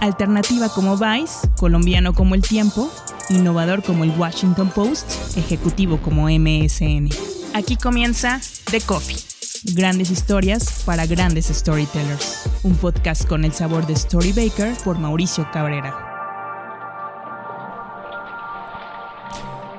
Alternativa como Vice, colombiano como El Tiempo, innovador como el Washington Post, ejecutivo como MSN. Aquí comienza The Coffee. Grandes historias para grandes storytellers. Un podcast con el sabor de Storybaker por Mauricio Cabrera.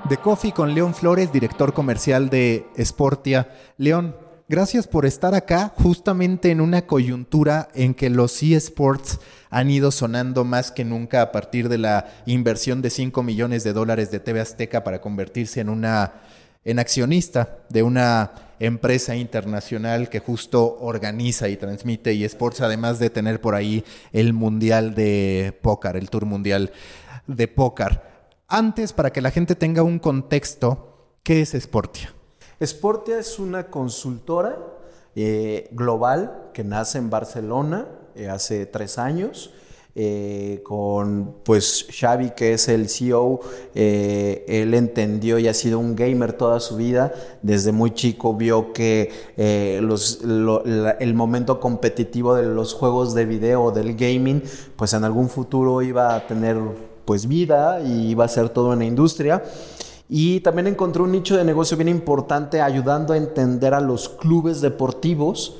The Coffee con León Flores, director comercial de Sportia. León, gracias por estar acá justamente en una coyuntura en que los eSports han ido sonando más que nunca a partir de la inversión de 5 millones de dólares de TV Azteca para convertirse en una en accionista de una empresa internacional que justo organiza y transmite eSports, además de tener por ahí el Mundial de Póker, el Tour Mundial de Póker. Antes, para que la gente tenga un contexto, ¿qué es Sportia? Sportia es una consultora eh, global que nace en Barcelona eh, hace tres años. Eh, con pues Xavi que es el CEO, él entendió y ha sido un gamer toda su vida, desde muy chico vio que el momento competitivo de los juegos de video, del gaming, pues en algún futuro iba a tener pues vida y iba a ser toda una industria. Y también encontró un nicho de negocio bien importante ayudando a entender a los clubes deportivos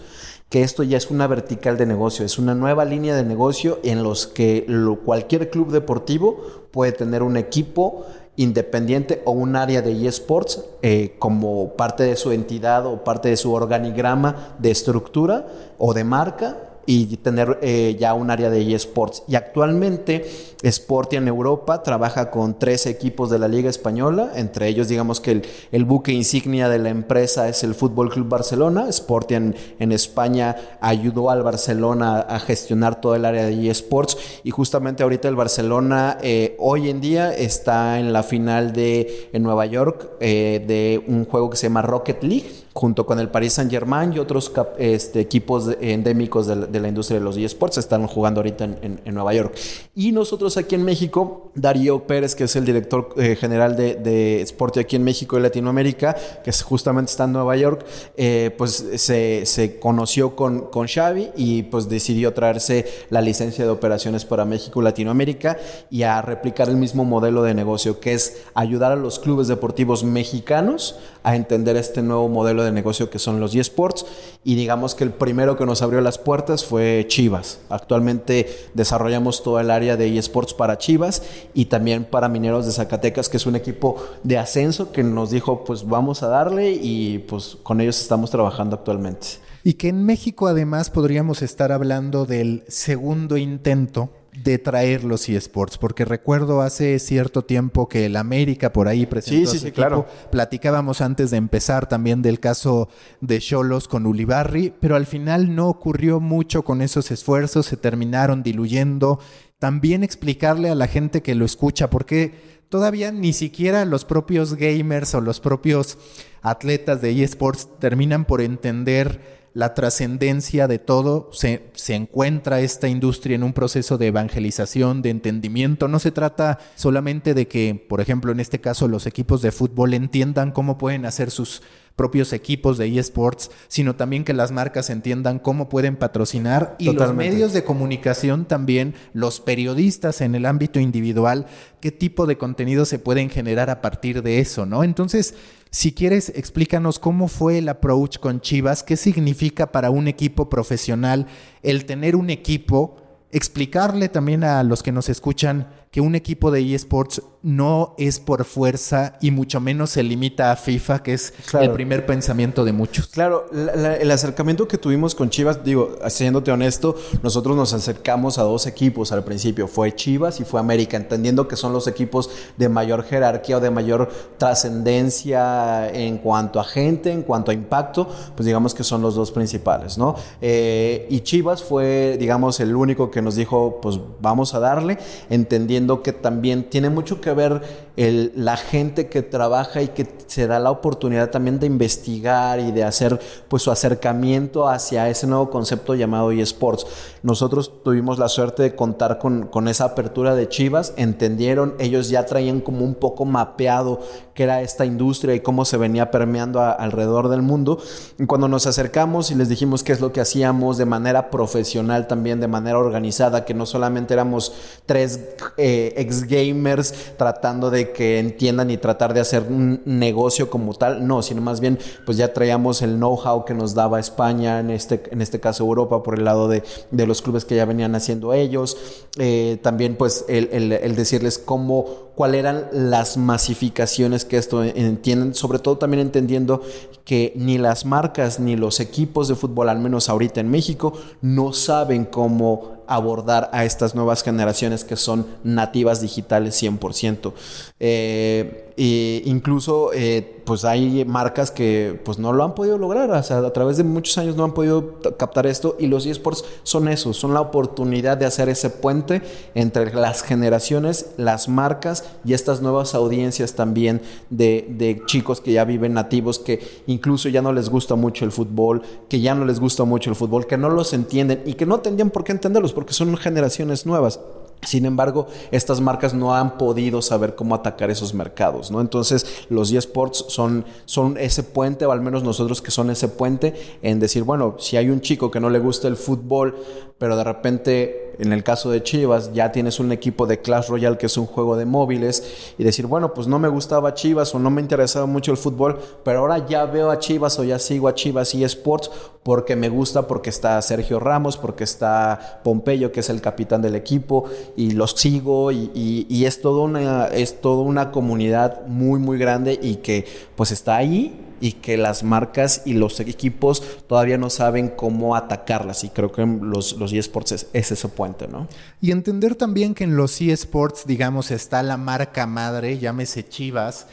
que esto ya es una vertical de negocio, es una nueva línea de negocio en los que cualquier club deportivo puede tener un equipo independiente o un área de eSports eh, como parte de su entidad o parte de su organigrama de estructura o de marca y tener eh, ya un área de eSports. Y actualmente Sportia en Europa trabaja con tres equipos de la Liga Española, entre ellos digamos que el, buque insignia de la empresa es el Fútbol Club Barcelona. Sportia en, España ayudó al Barcelona a gestionar todo el área de eSports y justamente ahorita el Barcelona eh, hoy en día está en la final de en Nueva York eh, de un juego que se llama Rocket League junto con el Paris Saint Germain y otros este, equipos endémicos de la, industria de los eSports, están jugando ahorita en, Nueva York. Y nosotros aquí en México, Darío Pérez, que es el director eh, general de, de aquí en México y Latinoamérica, que justamente está en Nueva York, eh, pues se, conoció con, con Xavi y pues decidió traerse la licencia de operaciones para México y Latinoamérica y a replicar el mismo modelo de negocio, que es ayudar a los clubes deportivos mexicanos a entender este nuevo modelo de negocio que son los eSports y digamos que el primero que nos abrió las puertas fue Chivas. Actualmente desarrollamos todo el área de eSports para Chivas y también para Mineros de Zacatecas, que es un equipo de ascenso que nos dijo pues vamos a darle y pues con ellos estamos trabajando actualmente. Y que en México además podríamos estar hablando del segundo intento de traer los eSports, porque recuerdo hace cierto tiempo que el América por ahí presentó sí, sí, sí, claro. Platicábamos antes de empezar también del caso de Cholos con Ulibarri, pero al final no ocurrió mucho con esos esfuerzos, se terminaron diluyendo. También explicarle a la gente que lo escucha, porque todavía ni siquiera los propios gamers o los propios atletas de eSports terminan por entender la trascendencia de todo, se, se, encuentra esta industria en un proceso de evangelización, de entendimiento. No se trata solamente de que, por ejemplo, en este caso, los equipos de fútbol entiendan cómo pueden hacer sus propios equipos de eSports, sino también que las marcas entiendan cómo pueden patrocinar y los medios de comunicación también, los periodistas en el ámbito individual, qué tipo de contenido se pueden generar a partir de eso, ¿no? Entonces, si quieres, explícanos cómo fue el approach con Chivas, qué significa para un equipo profesional el tener un equipo, explicarle también a los que nos escuchan que un equipo de eSports no es por fuerza y mucho menos se limita a FIFA, que es el primer pensamiento de muchos. Claro, el acercamiento que tuvimos con Chivas, digo, siéndote honesto, nosotros nos acercamos a dos equipos al principio, fue Chivas y fue América, entendiendo que son los equipos de mayor jerarquía o de mayor trascendencia en cuanto a gente, en cuanto a impacto, pues digamos que son los dos principales, ¿no? Eh, y Chivas fue, digamos, el único que nos dijo, pues vamos a darle, entendiendo que también tiene mucho que ver la gente que trabaja y que se da la oportunidad también de investigar y de hacer pues su acercamiento hacia ese nuevo concepto llamado eSports. Nosotros tuvimos la suerte de contar con, con esa apertura de Chivas, entendieron, ellos ya traían como un poco mapeado qué era esta industria y cómo se venía permeando alrededor del mundo. Y cuando nos acercamos y les dijimos qué es lo que hacíamos de manera profesional también, de manera organizada, que no solamente éramos tres eh, ex gamers tratando de que entiendan y tratar de hacer un negocio como tal, no, sino más bien pues ya traíamos el know-how que nos daba España, en este, en este caso Europa, por el lado de, los clubes que ya venían haciendo ellos, eh, también pues el, el decirles cómo cuáles eran las masificaciones que esto entienden, sobre todo también entendiendo que ni las marcas ni los equipos de fútbol, al menos ahorita en México, no saben cómo abordar a estas nuevas generaciones que son nativas digitales 100%. Eh, incluso eh, pues hay marcas que pues no lo han podido lograr, o sea, a través de muchos años no han podido captar esto y los esports son eso, son la oportunidad de hacer ese puente entre las generaciones, las marcas y estas nuevas audiencias también de, de chicos que ya viven nativos, que incluso ya no les gusta mucho el fútbol, que ya no les gusta mucho el fútbol, que no los entienden y que no tendrían por qué entenderlos porque son generaciones nuevas. Sin embargo, estas marcas no han podido saber cómo atacar esos mercados, ¿no? Entonces, los eSports son, son ese puente, o al menos nosotros que son ese puente, en decir, bueno, si hay un chico que no le gusta el fútbol, pero de repente en el caso de Chivas, ya tienes un equipo de Clash Royale que es un juego de móviles y decir, bueno, pues no me gustaba Chivas o no me interesaba mucho el fútbol, pero ahora ya veo a Chivas o ya sigo a Chivas y Sports porque me gusta, porque está Sergio Ramos, porque está Pompeyo, que es el capitán del equipo, y los sigo y, y es, todo una, es toda una comunidad muy, muy grande y que pues está ahí y que las marcas y los equipos todavía no saben cómo atacarlas y creo que los, los eSports es, ese puente, ¿no? Y entender también que en los eSports, digamos, está la marca madre, llámese Chivas,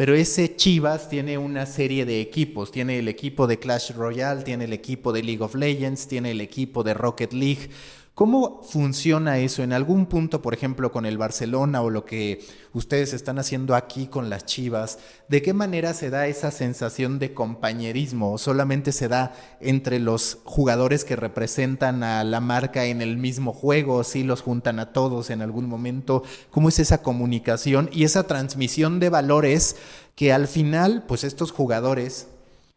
pero ese Chivas tiene una serie de equipos. Tiene el equipo de Clash Royale, tiene el equipo de League of Legends, tiene el equipo de Rocket League. ¿Cómo funciona eso en algún punto, por ejemplo, con el Barcelona o lo que ustedes están haciendo aquí con las Chivas? ¿De qué manera se da esa sensación de compañerismo? ¿O solamente se da entre los jugadores que representan a la marca en el mismo juego? ¿O ¿Sí los juntan a todos en algún momento? ¿Cómo es esa comunicación y esa transmisión de valores que al final, pues estos jugadores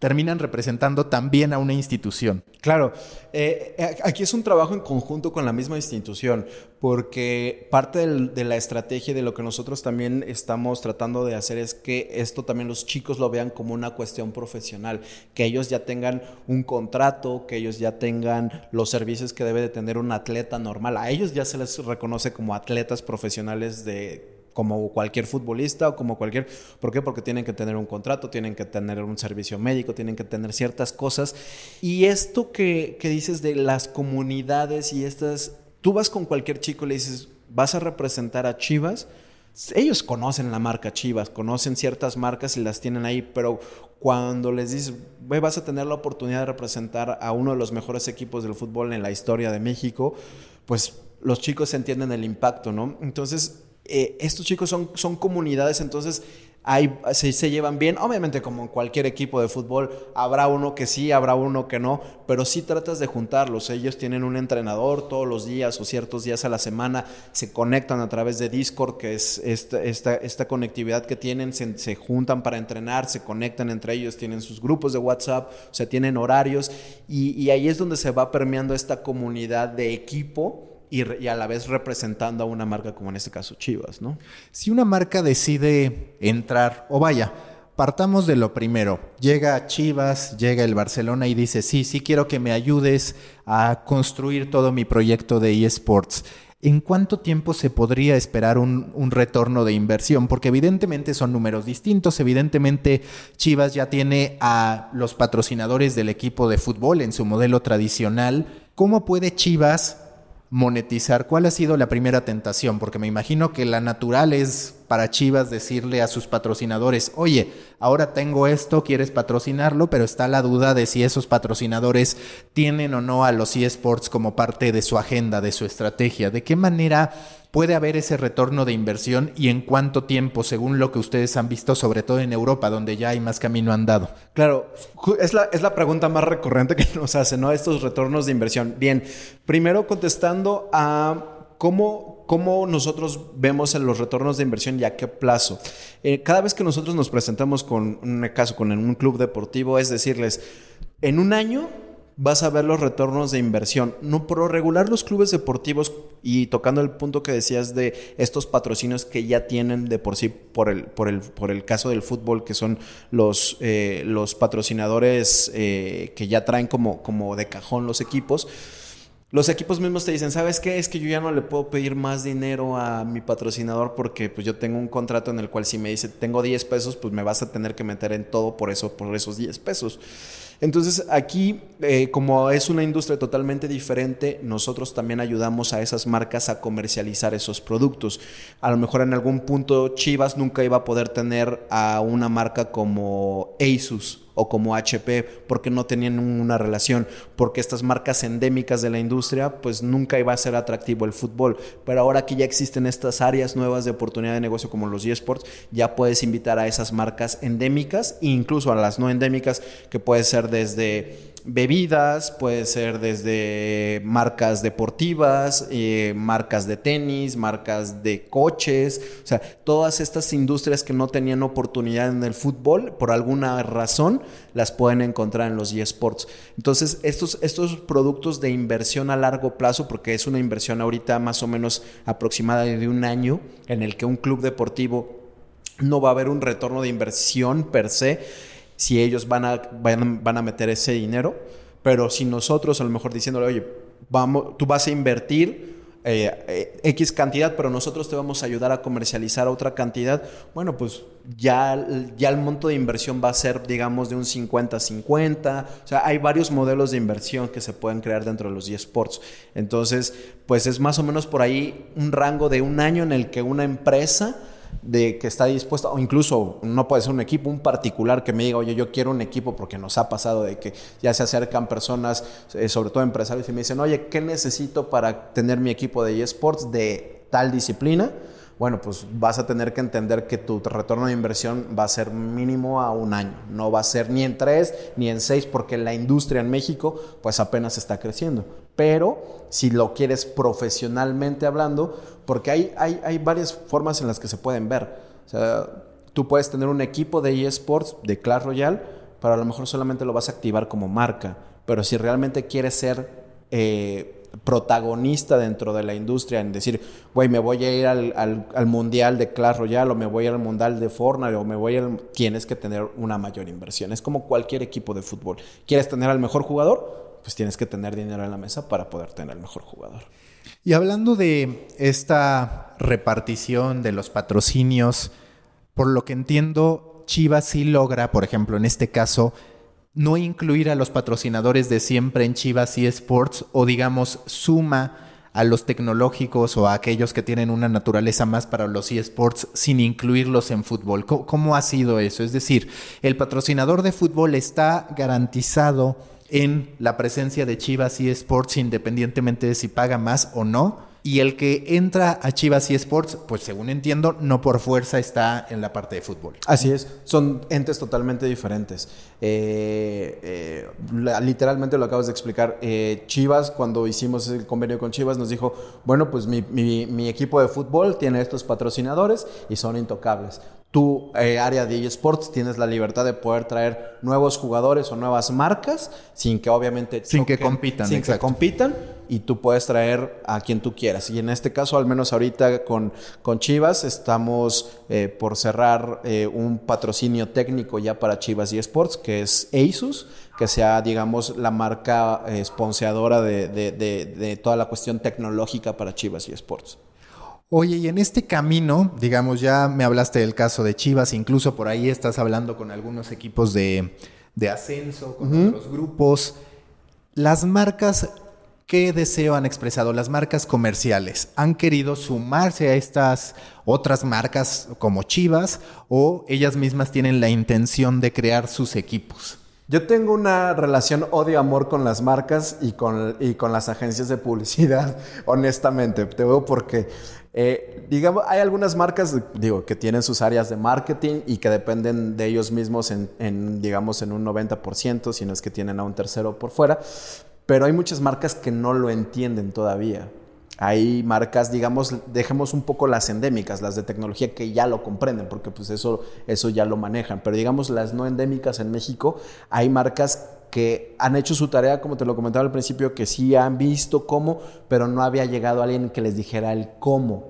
terminan representando también a una institución. Claro, eh, eh, aquí es un trabajo en conjunto con la misma institución, porque parte de la estrategia de lo que nosotros también estamos tratando de hacer es que esto también los chicos lo vean como una cuestión profesional, que ellos ya tengan un contrato, que ellos ya tengan los servicios que debe de tener un atleta normal. A ellos ya se les reconoce como atletas profesionales de como cualquier futbolista o como cualquier... ¿Por qué? Porque tienen que tener un contrato, tienen que tener un servicio médico, tienen que tener ciertas cosas. Y esto que, que dices de las comunidades y estas... Tú vas con cualquier chico y le dices, vas a representar a Chivas. Ellos conocen la marca Chivas, conocen ciertas marcas y las tienen ahí, pero cuando les dices, vas a tener la oportunidad de representar a uno de los mejores equipos del fútbol en la historia de México, pues los chicos entienden el impacto, ¿no? Entonces, eh, estos chicos son, son comunidades, entonces hay, se, se, llevan bien. Obviamente, como en cualquier equipo de fútbol, habrá uno que sí, habrá uno que no, pero sí tratas de juntarlos. Ellos tienen un entrenador todos los días o ciertos días a la semana, se conectan a través de Discord, que es esta, esta, conectividad que tienen, se, se, juntan para entrenar, se conectan entre ellos, tienen sus grupos de WhatsApp, o sea, tienen horarios, y, y ahí es donde se va permeando esta comunidad de equipo y, a la vez representando a una marca como en este caso Chivas, ¿no? Si una marca decide entrar, o vaya, partamos de lo primero. Llega Chivas, llega el Barcelona y dice, sí, sí quiero que me ayudes a construir todo mi proyecto de eSports. ¿En cuánto tiempo se podría esperar un, un, retorno de inversión? Porque evidentemente son números distintos, evidentemente Chivas ya tiene a los patrocinadores del equipo de fútbol en su modelo tradicional. ¿Cómo puede Chivas monetizar? ¿Cuál ha sido la primera tentación? Porque me imagino que la natural es para Chivas decirle a sus patrocinadores, oye, ahora tengo esto, quieres patrocinarlo, pero está la duda de si esos patrocinadores tienen o no a los eSports como parte de su agenda, de su estrategia. ¿De qué manera puede haber ese retorno de inversión y en cuánto tiempo, según lo que ustedes han visto, sobre todo en Europa, donde ya hay más camino andado? Claro, es la, es la pregunta más recurrente que nos hacen, ¿no? Estos retornos de inversión. Bien, primero contestando a cómo, cómo nosotros vemos los retornos de inversión y a qué plazo. Eh, cada vez que nosotros nos presentamos con un caso, con un club deportivo, es decirles, en un año vas a ver los retornos de inversión. No por regular los clubes deportivos y tocando el punto que decías de estos patrocinios que ya tienen de por sí por el, por el, por el caso del fútbol, que son los, eh, los patrocinadores eh, que ya traen como, como de cajón los equipos. Los equipos mismos te dicen, ¿sabes qué? Es que yo ya no le puedo pedir más dinero a mi patrocinador porque pues yo tengo un contrato en el cual si me dice, tengo 10 pesos, pues me vas a tener que meter en todo por eso, por esos 10 pesos. Entonces aquí, eh, como es una industria totalmente diferente, nosotros también ayudamos a esas marcas a comercializar esos productos. A lo mejor en algún punto Chivas nunca iba a poder tener a una marca como Asus o como HP porque no tenían una relación, porque estas marcas endémicas de la industria pues nunca iba a ser atractivo el fútbol, pero ahora que ya existen estas áreas nuevas de oportunidad de negocio como los eSports, ya puedes invitar a esas marcas endémicas e incluso a las no endémicas que puede ser desde bebidas, puede ser desde marcas deportivas, eh, marcas de tenis, marcas de coches, o sea, todas estas industrias que no tenían oportunidad en el fútbol, por alguna razón, las pueden encontrar en los eSports. Entonces, estos, estos productos de inversión a largo plazo, porque es una inversión ahorita más o menos aproximada de un año, en el que un club deportivo no va a haber un retorno de inversión per se, si ellos van a, van, a meter ese dinero, pero si nosotros a lo mejor diciéndole, oye, vamos, tú vas a invertir eh, eh, X cantidad, pero nosotros te vamos a ayudar a comercializar otra cantidad, bueno, pues ya, ya el monto de inversión va a ser, digamos, de un 50-50. O sea, hay varios modelos de inversión que se pueden crear dentro de los eSports. Entonces, pues es más o menos por ahí un rango de un año en el que una empresa de que está dispuesta, o incluso no puede ser un equipo, un particular que me diga, oye, yo quiero un equipo porque nos ha pasado de que ya se acercan personas, eh, sobre todo empresarios, y me dicen, oye, ¿qué necesito para tener mi equipo de eSports de tal disciplina? bueno, pues vas a tener que entender que tu retorno de inversión va a ser mínimo a un año, no va a ser ni en tres ni en seis, porque la industria en México pues apenas está creciendo. Pero si lo quieres profesionalmente hablando, porque hay, hay, hay varias formas en las que se pueden ver. O sea, tú puedes tener un equipo de eSports, de Clash Royale, pero a lo mejor solamente lo vas a activar como marca. Pero si realmente quieres ser... Eh, protagonista dentro de la industria en decir, güey, me voy a ir al, mundial de Clash Royale o me voy al mundial de Fortnite o me voy al... Tienes que tener una mayor inversión. Es como cualquier equipo de fútbol. ¿Quieres tener al mejor jugador? Pues tienes que tener dinero en la mesa para poder tener al mejor jugador. Y hablando de esta repartición de los patrocinios, por lo que entiendo, Chivas sí logra, por ejemplo, en este caso, no incluir a los patrocinadores de siempre en Chivas y Sports o digamos suma a los tecnológicos o a aquellos que tienen una naturaleza más para los eSports sin incluirlos en fútbol. ¿Cómo, ha sido eso? Es decir, el patrocinador de fútbol está garantizado en la presencia de Chivas y Sports independientemente de si paga más o no y el que entra a Chivas y Sports, pues según entiendo, no por fuerza está en la parte de fútbol. Así es, son entes totalmente diferentes. Eh, eh, literalmente lo acabas de explicar. Eh, Chivas, cuando hicimos el convenio con Chivas, nos dijo, bueno, pues mi equipo de fútbol tiene estos patrocinadores y son intocables tu eh, área de eSports tienes la libertad de poder traer nuevos jugadores o nuevas marcas sin que obviamente sin que compitan sin que compitan y tú puedes traer a quien tú quieras. Y en este caso al menos ahorita con, con Chivas estamos eh, por cerrar eh, un patrocinio técnico ya para Chivas eSports que es Asus que sea digamos la marca esponseadora de, de, de toda la cuestión tecnológica para Chivas eSports Oye, y en este camino, digamos, ya me hablaste del caso de Chivas, incluso por ahí estás hablando con algunos equipos de, ascenso, con otros grupos. Las marcas ¿Qué deseo han expresado las marcas comerciales? ¿Han querido sumarse a estas otras marcas como Chivas o ellas mismas tienen la intención de crear sus equipos? Yo tengo una relación odio-amor con las marcas y con, y con las agencias de publicidad, honestamente. Te veo porque, eh, digamos, hay algunas marcas, digo, que tienen sus áreas de marketing y que dependen de ellos mismos en, digamos, en un 90%, si no es que tienen a un tercero por fuera. Pero hay muchas marcas que no lo entienden todavía. Hay marcas, digamos, dejemos un poco las endémicas, las de tecnología que ya lo comprenden, porque pues eso, eso ya lo manejan. Pero digamos, las no endémicas en México, hay marcas que han hecho su tarea, como te lo comentaba al principio, que sí han visto cómo, pero no había llegado alguien que les dijera el cómo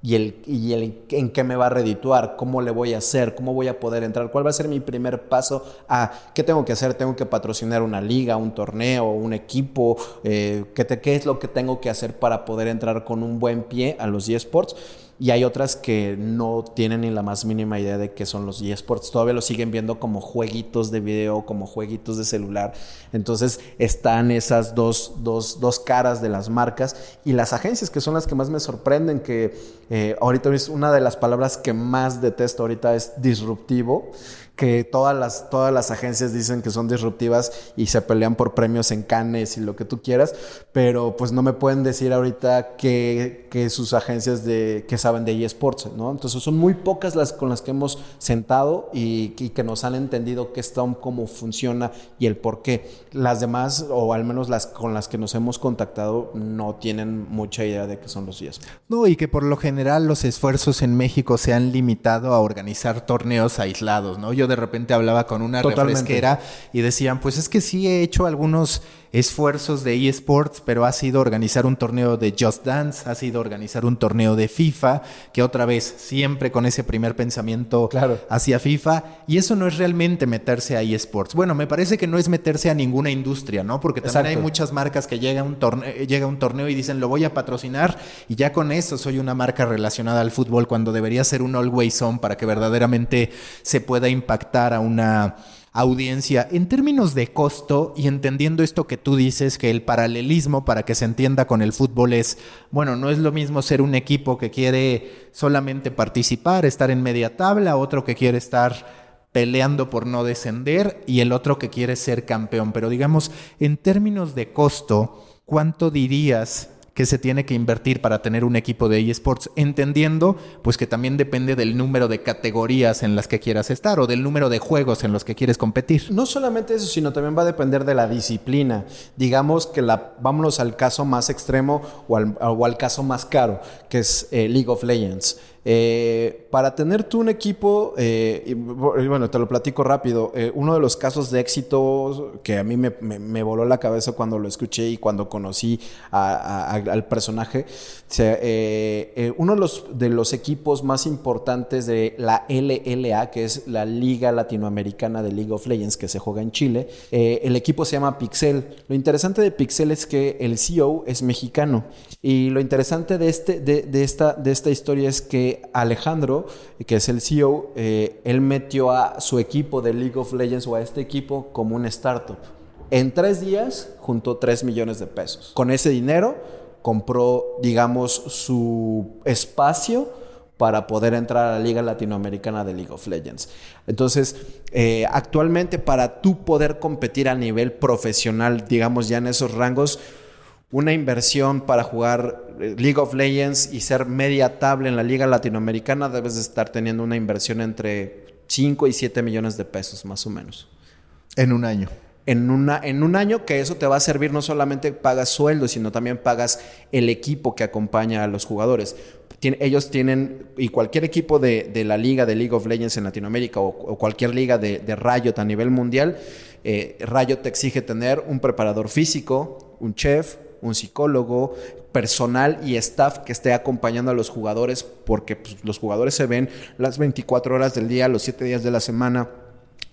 y, el, y el, en qué me va a redituar, cómo le voy a hacer, cómo voy a poder entrar, cuál va a ser mi primer paso a qué tengo que hacer, tengo que patrocinar una liga, un torneo, un equipo, eh, ¿qué, qué es lo que tengo que hacer para poder entrar con un buen pie a los eSports y hay otras que no tienen ni la más mínima idea de qué son los eSports. Todavía lo siguen viendo como jueguitos de video, como jueguitos de celular. Entonces están esas dos, dos, dos caras de las marcas y las agencias que son las que más me sorprenden, que eh, ahorita una de las palabras que más detesto ahorita es disruptivo que todas las, todas las agencias dicen que son disruptivas y se pelean por premios en Cannes y lo que tú quieras, pero pues no me pueden decir ahorita que, que sus agencias de, que saben de eSports, ¿no? Entonces son muy pocas las con las que hemos sentado y, que nos han entendido qué está, cómo funciona y el por qué. Las demás, o al menos las con las que nos hemos contactado, no tienen mucha idea de qué son los eSports. No, y que por lo general los esfuerzos en México se han limitado a organizar torneos aislados, ¿no? Yo de repente hablaba con una Totalmente. refresquera y decían, pues es que sí he hecho algunos esfuerzos de eSports, pero ha sido organizar un torneo de Just Dance, ha sido organizar un torneo de FIFA, que otra vez siempre con ese primer pensamiento hacia FIFA, y eso no es realmente meterse a eSports. Bueno, me parece que no es meterse a ninguna industria, ¿no? Porque también hay muchas marcas que llega un torneo, llega un torneo y dicen, lo voy a patrocinar, y ya con eso soy una marca relacionada al fútbol, cuando debería ser un always on para que verdaderamente se pueda impactar a una audiencia. En términos de costo y entendiendo esto que tú dices, que el paralelismo para que se entienda con el fútbol es, bueno, no es lo mismo ser un equipo que quiere solamente participar, estar en media tabla, otro que quiere estar peleando por no descender y el otro que quiere ser campeón. Pero digamos, en términos de costo, ¿cuánto dirías que se tiene que invertir para tener un equipo de eSports, entendiendo pues que también depende del número de categorías en las que quieras estar o del número de juegos en los que quieres competir. No solamente eso, sino también va a depender de la disciplina. Digamos que la, vámonos al caso más extremo o al, o al caso más caro, que es eh, League of Legends. Eh, para tener tú un equipo, eh, bueno, te lo platico rápido, eh, uno de los casos de éxito que a mí me, voló la cabeza cuando lo escuché y cuando conocí al personaje, uno de los, de los equipos más importantes de la LLA, que es la Liga Latinoamericana de League of Legends, que se juega en Chile, el equipo se llama Pixel. Lo interesante de Pixel es que el CEO es mexicano y lo interesante de, este, de, esta, de esta historia es que Alejandro, que es el CEO, eh, él metió a su equipo de League of Legends o a este equipo como un startup. En tres días juntó 3 millones de pesos. Con ese dinero compró, digamos, su espacio para poder entrar a la Liga Latinoamericana de League of Legends. Entonces, eh, actualmente para tú poder competir a nivel profesional, digamos ya en esos rangos, una inversión para jugar eh, League of Legends y ser media tabla en la liga latinoamericana, debes de estar teniendo una inversión entre 5 y 7 millones de pesos, más o menos. En un año. En, una, en un año que eso te va a servir, no solamente pagas sueldos, sino también pagas el equipo que acompaña a los jugadores. ellos tienen, y cualquier equipo de, la liga de League of Legends en Latinoamérica o, cualquier liga de, de Riot a nivel mundial, eh, Riot te exige tener un preparador físico, un chef, un psicólogo, personal y staff que esté acompañando a los jugadores, porque pues, los jugadores se ven las 24 horas del día, los 7 días de la semana.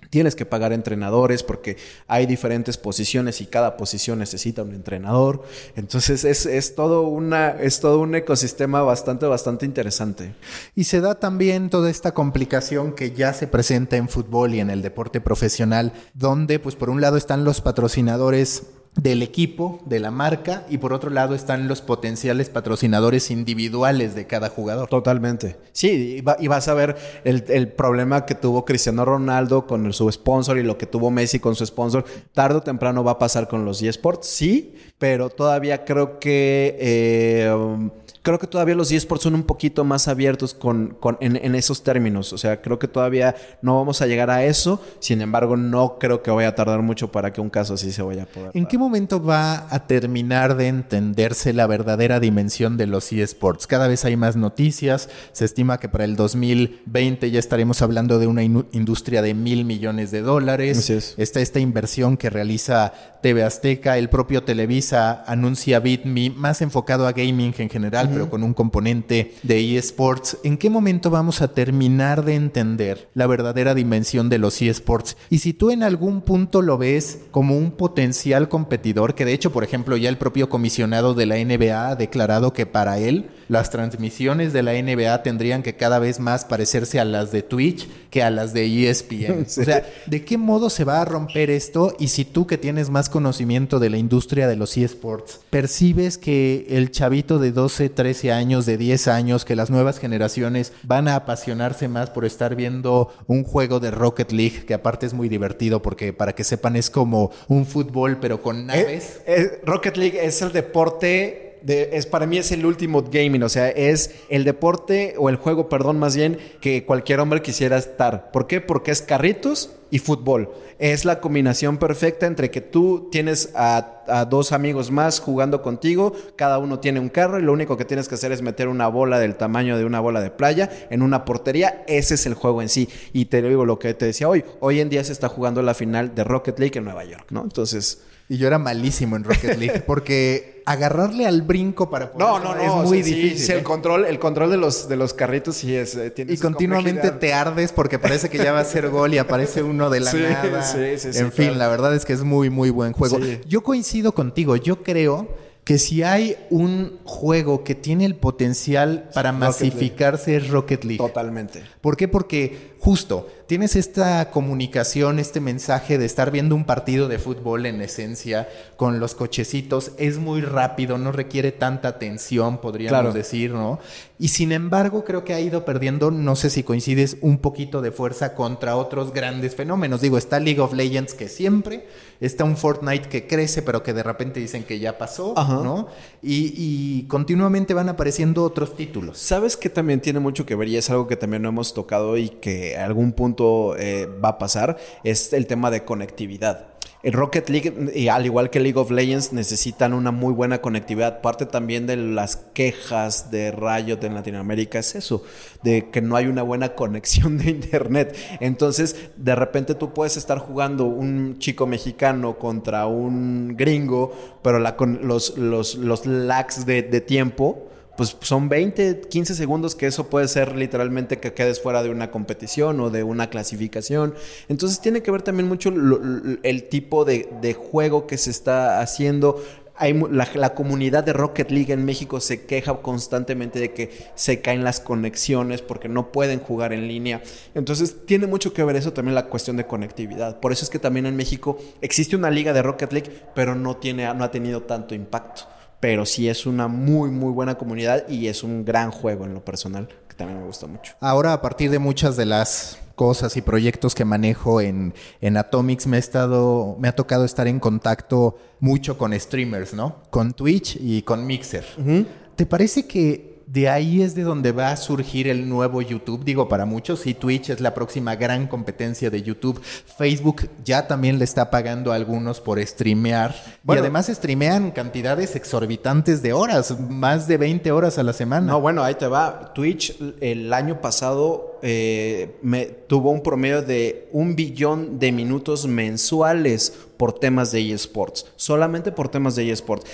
Tienes que pagar entrenadores porque hay diferentes posiciones y cada posición necesita un entrenador. Entonces es, todo, una, es todo un ecosistema bastante, bastante interesante. Y se da también toda esta complicación que ya se presenta en fútbol y en el deporte profesional, donde pues por un lado están los patrocinadores del equipo, de la marca, y por otro lado están los potenciales patrocinadores individuales de cada jugador. Totalmente. Sí, y, vas a ver el, problema que tuvo Cristiano Ronaldo con su sponsor y lo que tuvo Messi con su sponsor. Tarde o temprano va a pasar con los eSports, sí, pero todavía creo que... Eh, creo que todavía los eSports son un poquito más abiertos con, en, esos términos. O sea, creo que todavía no vamos a llegar a eso. Sin embargo, no creo que vaya a tardar mucho para que un caso así se vaya a poder. ¿En qué momento va a terminar de entenderse la verdadera dimensión de los eSports? Cada vez hay más noticias. Se estima que para el 2020 ya estaremos hablando de una industria de mil millones de dólares. Está esta inversión que realiza TV Azteca. El propio Televisa anuncia BitMe, más enfocado a gaming en general pero con un componente de eSports. ¿En qué momento vamos a terminar de entender la verdadera dimensión de los eSports? Y si tú en algún punto lo ves como un potencial competidor, que de hecho, por ejemplo, ya el propio comisionado de la NBA ha declarado que para él las transmisiones de la NBA tendrían que cada vez más parecerse a las de Twitch que a las de ESPN. O sea, ¿de qué modo se va a romper esto? Y si tú que tienes más conocimiento de la industria de los eSports, percibes que el chavito de 12, 13 años, de 10 años, que las nuevas generaciones van a apasionarse más por estar viendo un juego de Rocket League, que aparte es muy divertido porque para que sepan es como un fútbol pero con eh, naves. Eh, Rocket League es el deporte es para mí es el último gaming, o sea, es el deporte o el juego, perdón, más bien, que cualquier hombre quisiera estar. ¿Por qué? Porque es carritos y fútbol. Es la combinación perfecta entre que tú tienes a, a, dos amigos más jugando contigo, cada uno tiene un carro y lo único que tienes que hacer es meter una bola del tamaño de una bola de playa en una portería. Ese es el juego en sí. Y te digo lo que te decía hoy. Hoy en día se está jugando la final de Rocket League en Nueva York, ¿no? Entonces... Y yo era malísimo en Rocket League porque agarrarle al brinco para poder no, no, no, es muy difícil. Sí, el ¿eh? control, el control de los de los carritos sí es eh, y continuamente te ardes porque parece que ya va a ser gol y aparece uno de la nada. Sí, sí, en fin, la verdad es que es muy muy buen juego. Yo coincido contigo. Yo creo que si hay un juego que tiene el potencial para masificarse es Rocket League. Totalmente. ¿Por qué? Porque justo tienes esta comunicación, este mensaje de estar viendo un partido de fútbol en esencia con los cochecitos, es muy rápido, no requiere tanta atención, podríamos decir, ¿no? Y sin embargo, creo que ha ido perdiendo, no sé si coincides, un poquito de fuerza contra otros grandes fenómenos. Digo, está League of Legends que siempre, está un Fortnite que crece, pero que de repente dicen que ya pasó, ¿no? Y, y continuamente van apareciendo otros títulos. ¿Sabes que también tiene mucho que ver y es algo que también no hemos tocado y que algún punto eh, va a pasar, es el tema de conectividad. El Rocket League, y al igual que League of Legends, necesitan una muy buena conectividad. Parte también de las quejas de Riot en Latinoamérica es eso, de que no hay una buena conexión de internet. Entonces, de repente tú puedes estar jugando un chico mexicano contra un gringo, pero la, los, los, los lags de, de tiempo pues son 20, 15 segundos que eso puede ser literalmente que quedes fuera de una competición o de una clasificación. Entonces tiene que ver también mucho el tipo de, juego que se está haciendo. Hay, la, comunidad de Rocket League en México se queja constantemente de que se caen las conexiones porque no pueden jugar en línea. Entonces tiene mucho que ver eso también la cuestión de conectividad. Por eso es que también en México existe una liga de Rocket League, pero no, tiene, no ha tenido tanto impacto pero sí es una muy, muy buena comunidad y es un gran juego en lo personal, que también me gusta mucho. Ahora, a partir de muchas de las cosas y proyectos que manejo en, en Atomics, me, he estado, me ha tocado estar en contacto mucho con streamers, ¿no? Con Twitch y con Mixer. ¿Te parece que de ahí es de donde va a surgir el nuevo YouTube. Digo, para muchos, sí, Twitch es la próxima gran competencia de YouTube. Facebook ya también le está pagando a algunos por streamear. y además streamean cantidades exorbitantes de horas, más de 20 horas a la semana. No, bueno, ahí te va. Twitch el año pasado eh, me, tuvo un promedio de un billón de minutos mensuales por temas de eSports. Solamente por temas de eSports.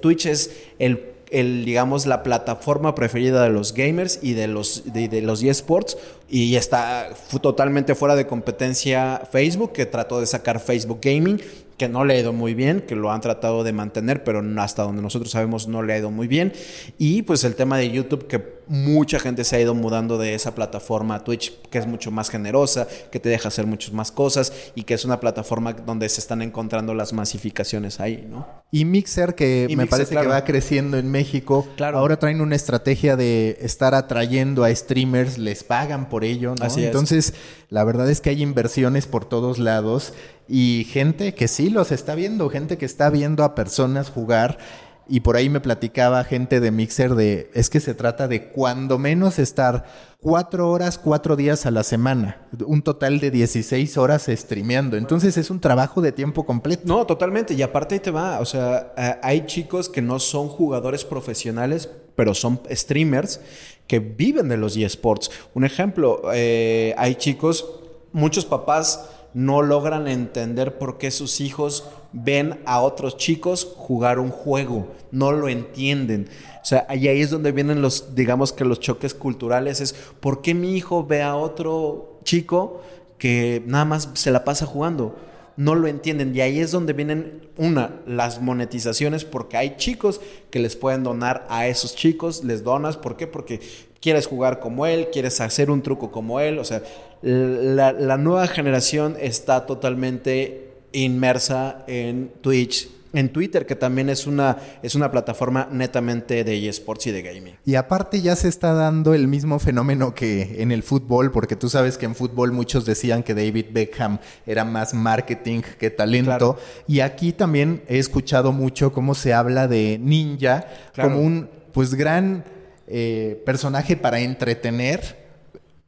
Twitch es el el, digamos, la plataforma preferida de los gamers y de los, de, los eSports. Y está totalmente fuera de competencia Facebook, que trató de sacar Facebook Gaming, que no le ha ido muy bien, que lo han tratado de mantener, pero hasta donde nosotros sabemos no le ha ido muy bien. Y pues el tema de YouTube, que mucha gente se ha ido mudando de esa plataforma a Twitch, que es mucho más generosa, que te deja hacer muchas más cosas y que es una plataforma donde se están encontrando las masificaciones ahí, ¿no? Y Mixer, que me parece que va creciendo en México, claro. ahora traen una estrategia de estar atrayendo a streamers, les pagan por ello, ¿no? Entonces, la verdad es que hay inversiones por todos lados y gente que sí los está viendo, gente que está viendo a personas jugar y por ahí me platicaba gente de Mixer de, es que se trata de cuando menos estar cuatro horas, cuatro días a la semana, un total de 16 horas streameando. Entonces es un trabajo de tiempo completo. No, totalmente. Y aparte ahí te va, o sea, hay chicos que no son jugadores profesionales, pero son streamers que viven de los eSports. Un ejemplo, eh, hay chicos, muchos papás no logran entender por qué sus hijos ven a otros chicos jugar un juego, no lo entienden. O sea, ahí es donde vienen los, digamos que los choques culturales, es por qué mi hijo ve a otro chico que nada más se la pasa jugando. No lo entienden. Y ahí es donde vienen, una, las monetizaciones, porque hay chicos que les pueden donar a esos chicos, les donas, ¿por qué? Porque quieres jugar como él, quieres hacer un truco como él, o sea, la, nueva generación está totalmente inmersa en Twitch, en Twitter, que también es una, es una plataforma netamente de eSports y de gaming. Y aparte ya se está dando el mismo fenómeno que en el fútbol, porque tú sabes que en fútbol muchos decían que David Beckham era más marketing que talento. Y aquí también he escuchado mucho cómo se habla de Ninja como un pues gran eh, personaje para entretener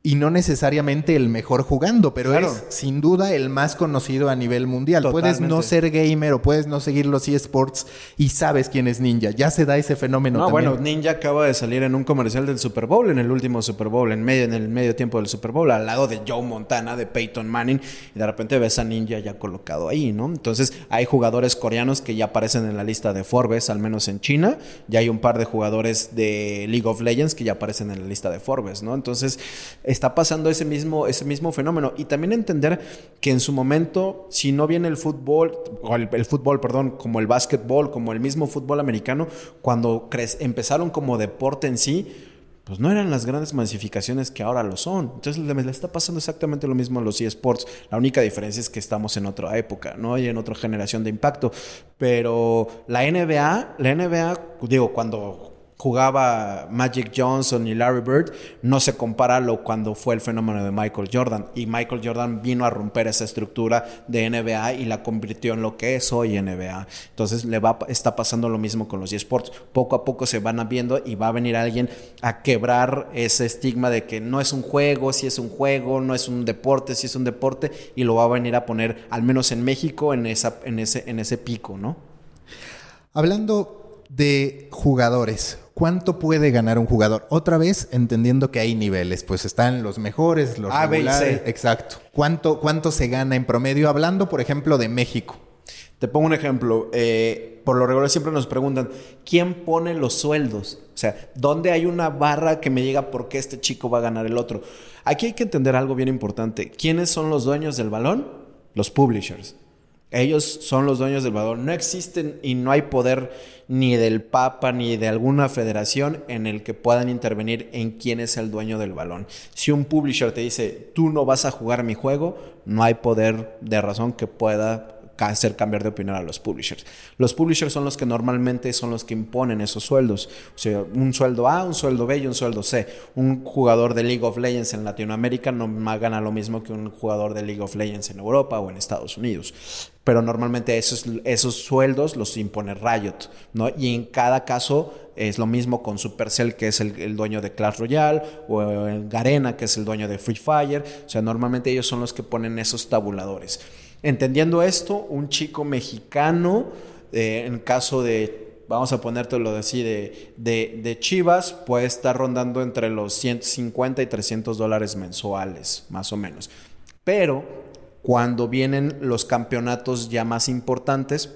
y no necesariamente el mejor jugando, pero es sin duda el más conocido a nivel mundial. Puedes no ser gamer o puedes no seguir los eSports y sabes quién es Ninja. Ya se da ese fenómeno. No, bueno, Ninja acaba de salir en un comercial del Super Bowl, en el último Super Bowl, en medio, en el medio tiempo del Super Bowl, al lado de Joe Montana, de Peyton Manning, y de repente ves a Ninja ya colocado ahí, ¿no? Entonces hay jugadores coreanos que ya aparecen en la lista de Forbes, al menos en China. Ya hay un par de jugadores de League of Legends que ya aparecen en la lista de Forbes, ¿no? Entonces está pasando ese mismo, ese mismo fenómeno. Y también entender que en su momento, si no viene el fútbol, o el, fútbol, perdón, como el básquetbol, como el mismo fútbol americano, cuando empezaron como deporte en sí, pues no eran las grandes masificaciones que ahora lo son. Entonces le, está pasando exactamente lo mismo a los eSports. La única diferencia es que estamos en otra época, ¿no? Y en otra generación de impacto. Pero la NBA, la NBA, digo, cuando jugaba Magic Johnson y Larry Bird, no se compara lo cuando fue el fenómeno de Michael Jordan. Y Michael Jordan vino a romper esa estructura de NBA y la convirtió en lo que es hoy NBA. Entonces le va, está pasando lo mismo con los eSports. Poco a poco se van viendo y va a venir alguien a quebrar ese estigma de que no es un juego, si es un juego, no es un deporte, si es un deporte, y lo va a venir a poner, al menos en México, en, esa, en, ese, en ese pico, ¿no? Hablando de jugadores, ¿Cuánto puede ganar un jugador? Otra vez, entendiendo que hay niveles, pues están los mejores, los A, regulares. Exacto. ¿Cuánto, ¿Cuánto se gana en promedio? Hablando, por ejemplo, de México. Te pongo un ejemplo. Eh, por lo regular siempre nos preguntan, ¿quién pone los sueldos? O sea, ¿dónde hay una barra que me diga por qué este chico va a ganar el otro? Aquí hay que entender algo bien importante. ¿Quiénes son los dueños del balón? Los publishers. Ellos son los dueños del balón. No existen y no hay poder ni del Papa ni de alguna federación en el que puedan intervenir en quién es el dueño del balón. Si un publisher te dice, tú no vas a jugar mi juego, no hay poder de razón que pueda hacer cambiar de opinión a los publishers. Los publishers son los que normalmente son los que imponen esos sueldos. O sea, un sueldo A, un sueldo B y un sueldo C. Un jugador de League of Legends en Latinoamérica no gana lo mismo que un jugador de League of Legends en Europa o en Estados Unidos. Pero normalmente esos, esos sueldos los impone Riot, ¿no? Y en cada caso es lo mismo con Supercell, que es el, dueño de Clash Royale, o Garena, que es el dueño de Free Fire. O sea, normalmente ellos son los que ponen esos tabuladores. Entendiendo esto, un chico mexicano, eh, en caso de, vamos a ponértelo así, de, de, Chivas, puede estar rondando entre los 150 y 300 dólares mensuales, más o menos. Pero cuando vienen los campeonatos ya más importantes,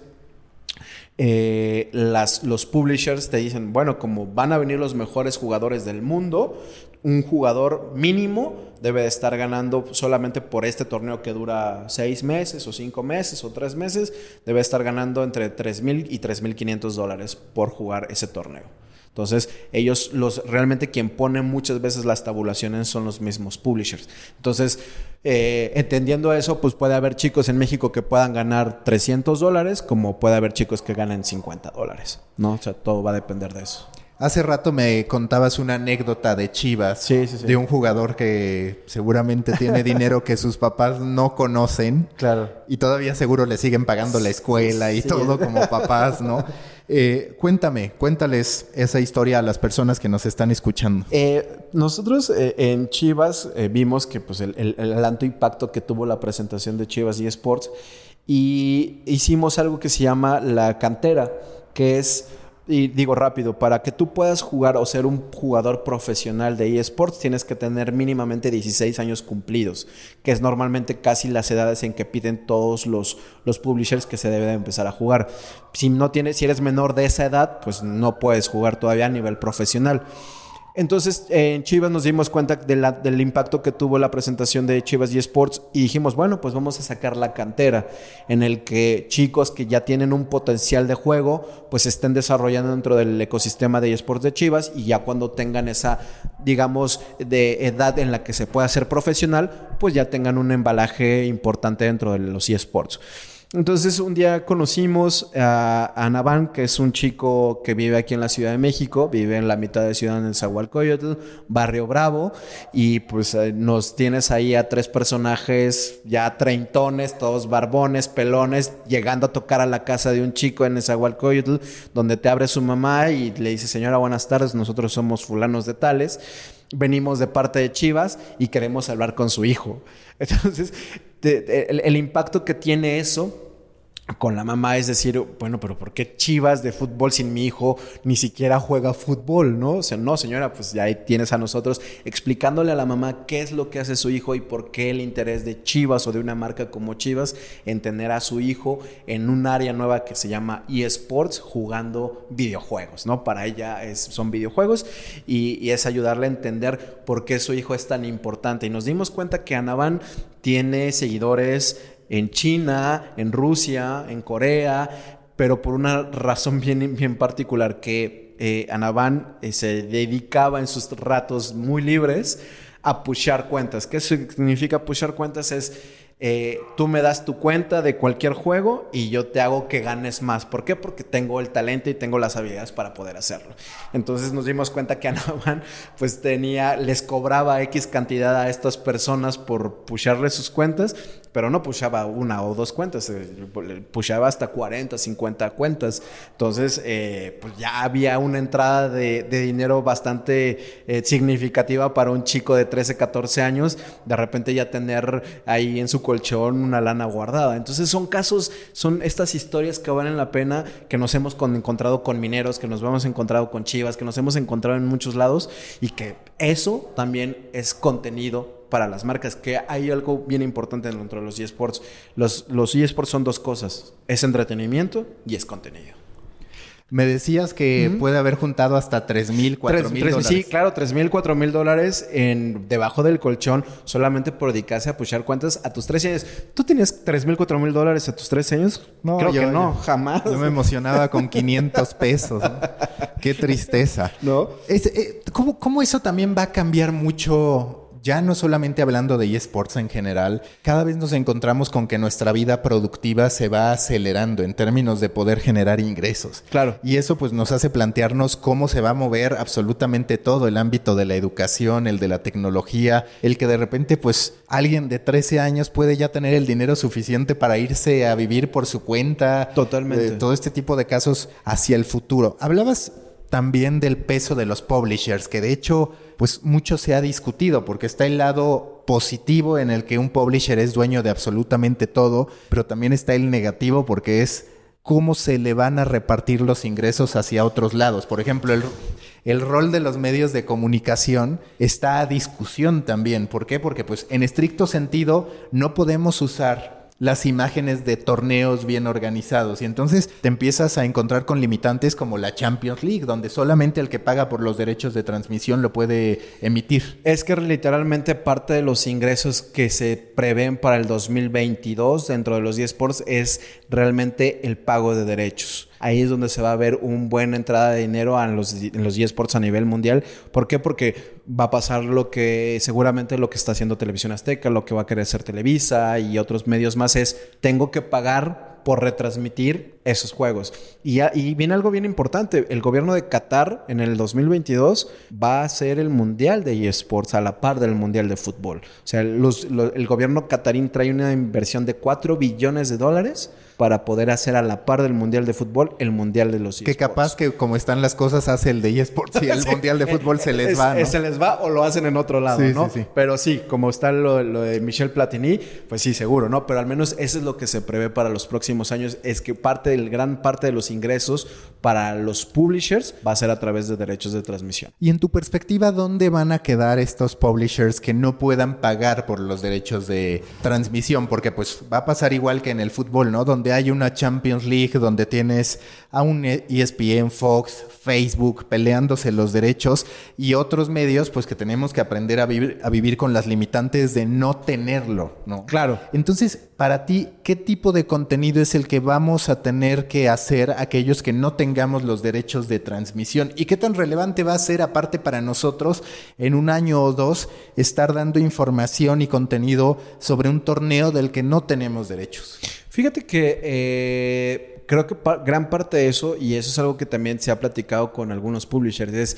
eh, las, los publishers te dicen, bueno, como van a venir los mejores jugadores del mundo, un jugador mínimo debe de estar ganando solamente por este torneo que dura seis meses o cinco meses o tres meses, debe estar ganando entre 3 mil y 3 mil 500 dólares por jugar ese torneo. Entonces, ellos, los realmente quien pone muchas veces las tabulaciones son los mismos publishers. Entonces, eh, entendiendo eso, pues puede haber chicos en México que puedan ganar 300 dólares, como puede haber chicos que ganen 50 dólares, ¿no? O sea, todo va a depender de eso. Hace rato me contabas una anécdota de Chivas, de un jugador que seguramente tiene dinero que sus papás no conocen. Claro. Y todavía seguro le siguen pagando la escuela y todo como papás, ¿no? Eh, cuéntame, cuéntales esa historia a las personas que nos están escuchando. Eh, nosotros eh, en Chivas vimos que pues el, el, alto impacto que tuvo la presentación de Chivas y Sports y hicimos algo que se llama la cantera, que es y digo rápido, para que tú puedas jugar o ser un jugador profesional de eSports tienes que tener mínimamente 16 años cumplidos, que es normalmente casi las edades en que piden todos los, los publishers que se debe de empezar a jugar. Si no tienes, si eres menor de esa edad, pues no puedes jugar todavía a nivel profesional. Entonces, en Chivas nos dimos cuenta del impacto que tuvo la presentación de Chivas y Sports y dijimos, bueno, pues vamos a sacar la cantera en el que chicos que ya tienen un potencial de juego, pues estén desarrollando dentro del ecosistema de eSports de Chivas y ya cuando tengan esa, digamos, de edad en la que se pueda ser profesional, pues ya tengan un embalaje importante dentro de los eSports. Entonces un día conocimos a, a que es un chico que vive aquí en la Ciudad de México, vive en la mitad de ciudad en Zahualcoyotl, Barrio Bravo, y pues eh, nos tienes ahí a tres personajes ya treintones, todos barbones, pelones, llegando a tocar a la casa de un chico en Zahualcoyotl, donde te abre su mamá y le dice, señora, buenas tardes, nosotros somos fulanos de tales venimos de parte de Chivas y queremos hablar con su hijo. Entonces, el, impacto que tiene eso con la mamá es decir, bueno, pero ¿por qué Chivas de fútbol sin mi hijo ni siquiera juega fútbol, no? O sea, no, señora, pues ya ahí tienes a nosotros explicándole a la mamá qué es lo que hace su hijo y por qué el interés de Chivas o de una marca como Chivas en tener a su hijo en un área nueva que se llama eSports jugando videojuegos, ¿no? Para ella es, son videojuegos y, y es ayudarle a entender por qué su hijo es tan importante. Y nos dimos cuenta que Anaban tiene seguidores en China, en Rusia, en Corea, pero por una razón bien, bien particular que eh, Anaban eh, se dedicaba en sus ratos muy libres a pushar cuentas. ¿Qué significa pushar cuentas? Es eh, tú me das tu cuenta de cualquier juego y yo te hago que ganes más. ¿Por qué? Porque tengo el talento y tengo las habilidades para poder hacerlo. Entonces nos dimos cuenta que Anaban pues tenía, les cobraba X cantidad a estas personas por pusharle sus cuentas, pero no pushaba una o dos cuentas, eh, pushaba hasta 40, 50 cuentas. Entonces eh, pues ya había una entrada de, dinero bastante significativa para un chico de 13, 14 años, de repente ya tener ahí en su colchón una lana guardada. Entonces son casos, son estas historias que valen la pena, que nos hemos encontrado con mineros, que nos hemos encontrado con chivas, que nos hemos encontrado en muchos lados y que eso también es contenido para las marcas, que hay algo bien importante dentro de los eSports. Los, los eSports son dos cosas, es entretenimiento y es contenido. Me decías que puede haber juntado hasta 3 mil, 4 mil dólares. Sí, claro, 3 mil, 4 mil dólares en, debajo del colchón solamente por dedicarse a puchar cuentas a tus 13 años. ¿Tú tenías 3 mil, 4 mil dólares a tus 13 años? No, Creo que no, jamás. Yo me emocionaba con 500 pesos. Qué tristeza. ¿No? Eh, ¿cómo, ¿Cómo eso también va a cambiar mucho ya no solamente hablando de eSports en general, cada vez nos encontramos con que nuestra vida productiva se va acelerando en términos de poder generar ingresos. Claro. Y eso pues nos hace plantearnos cómo se va a mover absolutamente todo el ámbito de la educación, el de la tecnología, el que de repente pues alguien de 13 años puede ya tener el dinero suficiente para irse a vivir por su cuenta. Totalmente. Eh, todo este tipo de casos hacia el futuro. Hablabas también del peso de los publishers, que de hecho pues mucho se ha discutido porque está el lado positivo en el que un publisher es dueño de absolutamente todo, pero también está el negativo porque es cómo se le van a repartir los ingresos hacia otros lados. Por ejemplo, el, el rol de los medios de comunicación está a discusión también. ¿Por qué? Porque pues en estricto sentido no podemos usar las imágenes de torneos bien organizados. Y entonces te empiezas a encontrar con limitantes como la Champions League, donde solamente el que paga por los derechos de transmisión lo puede emitir. Es que literalmente parte de los ingresos que se prevén para el 2022 dentro de los eSports es realmente el pago de derechos. Ahí es donde se va a ver una buena entrada de dinero en los, en los eSports a nivel mundial. ¿Por qué? Porque va a pasar lo que seguramente lo que está haciendo Televisión Azteca, lo que va a querer hacer Televisa y otros medios más es, tengo que pagar por retransmitir esos juegos. Y, y, viene algo bien importante. El gobierno de Qatar en el 2022 va a hacer el Mundial de eSports a la par del Mundial de Fútbol. O sea, el gobierno catarín trae una inversión de 4 billones de dólares para poder hacer a la par del Mundial de Fútbol el Mundial de los eSports. Que capaz que como están las cosas hace el de eSports y el Mundial de Fútbol se les va, ¿no? Se les va o lo hacen en otro lado, ¿no? Pero sí, como está lo, de Michel Platini, pues sí, seguro, ¿no? Pero al menos eso es lo que se prevé para los próximos años, es que parte del gran parte de los ingresos para los publishers va a ser a través de derechos de transmisión. Y en tu perspectiva, ¿dónde van a quedar estos publishers que no puedan pagar por los derechos de transmisión? Porque pues va a pasar igual que en el fútbol, ¿no? Donde hay una Champions League, donde tienes a un ESPN, Fox, Facebook peleándose los derechos y otros medios, pues que tenemos que aprender a vivir, a vivir con las limitantes de no tenerlo, ¿no? Claro. Entonces, para ti, ¿qué tipo de contenido es el que vamos a tener que hacer aquellos que no tengamos los derechos de transmisión? ¿Y qué tan relevante va a ser, aparte para nosotros, en un año o dos, estar dando información y contenido sobre un torneo del que no tenemos derechos? Fíjate que eh, creo que gran parte de eso, y eso es algo que también se ha platicado con algunos publishers, es,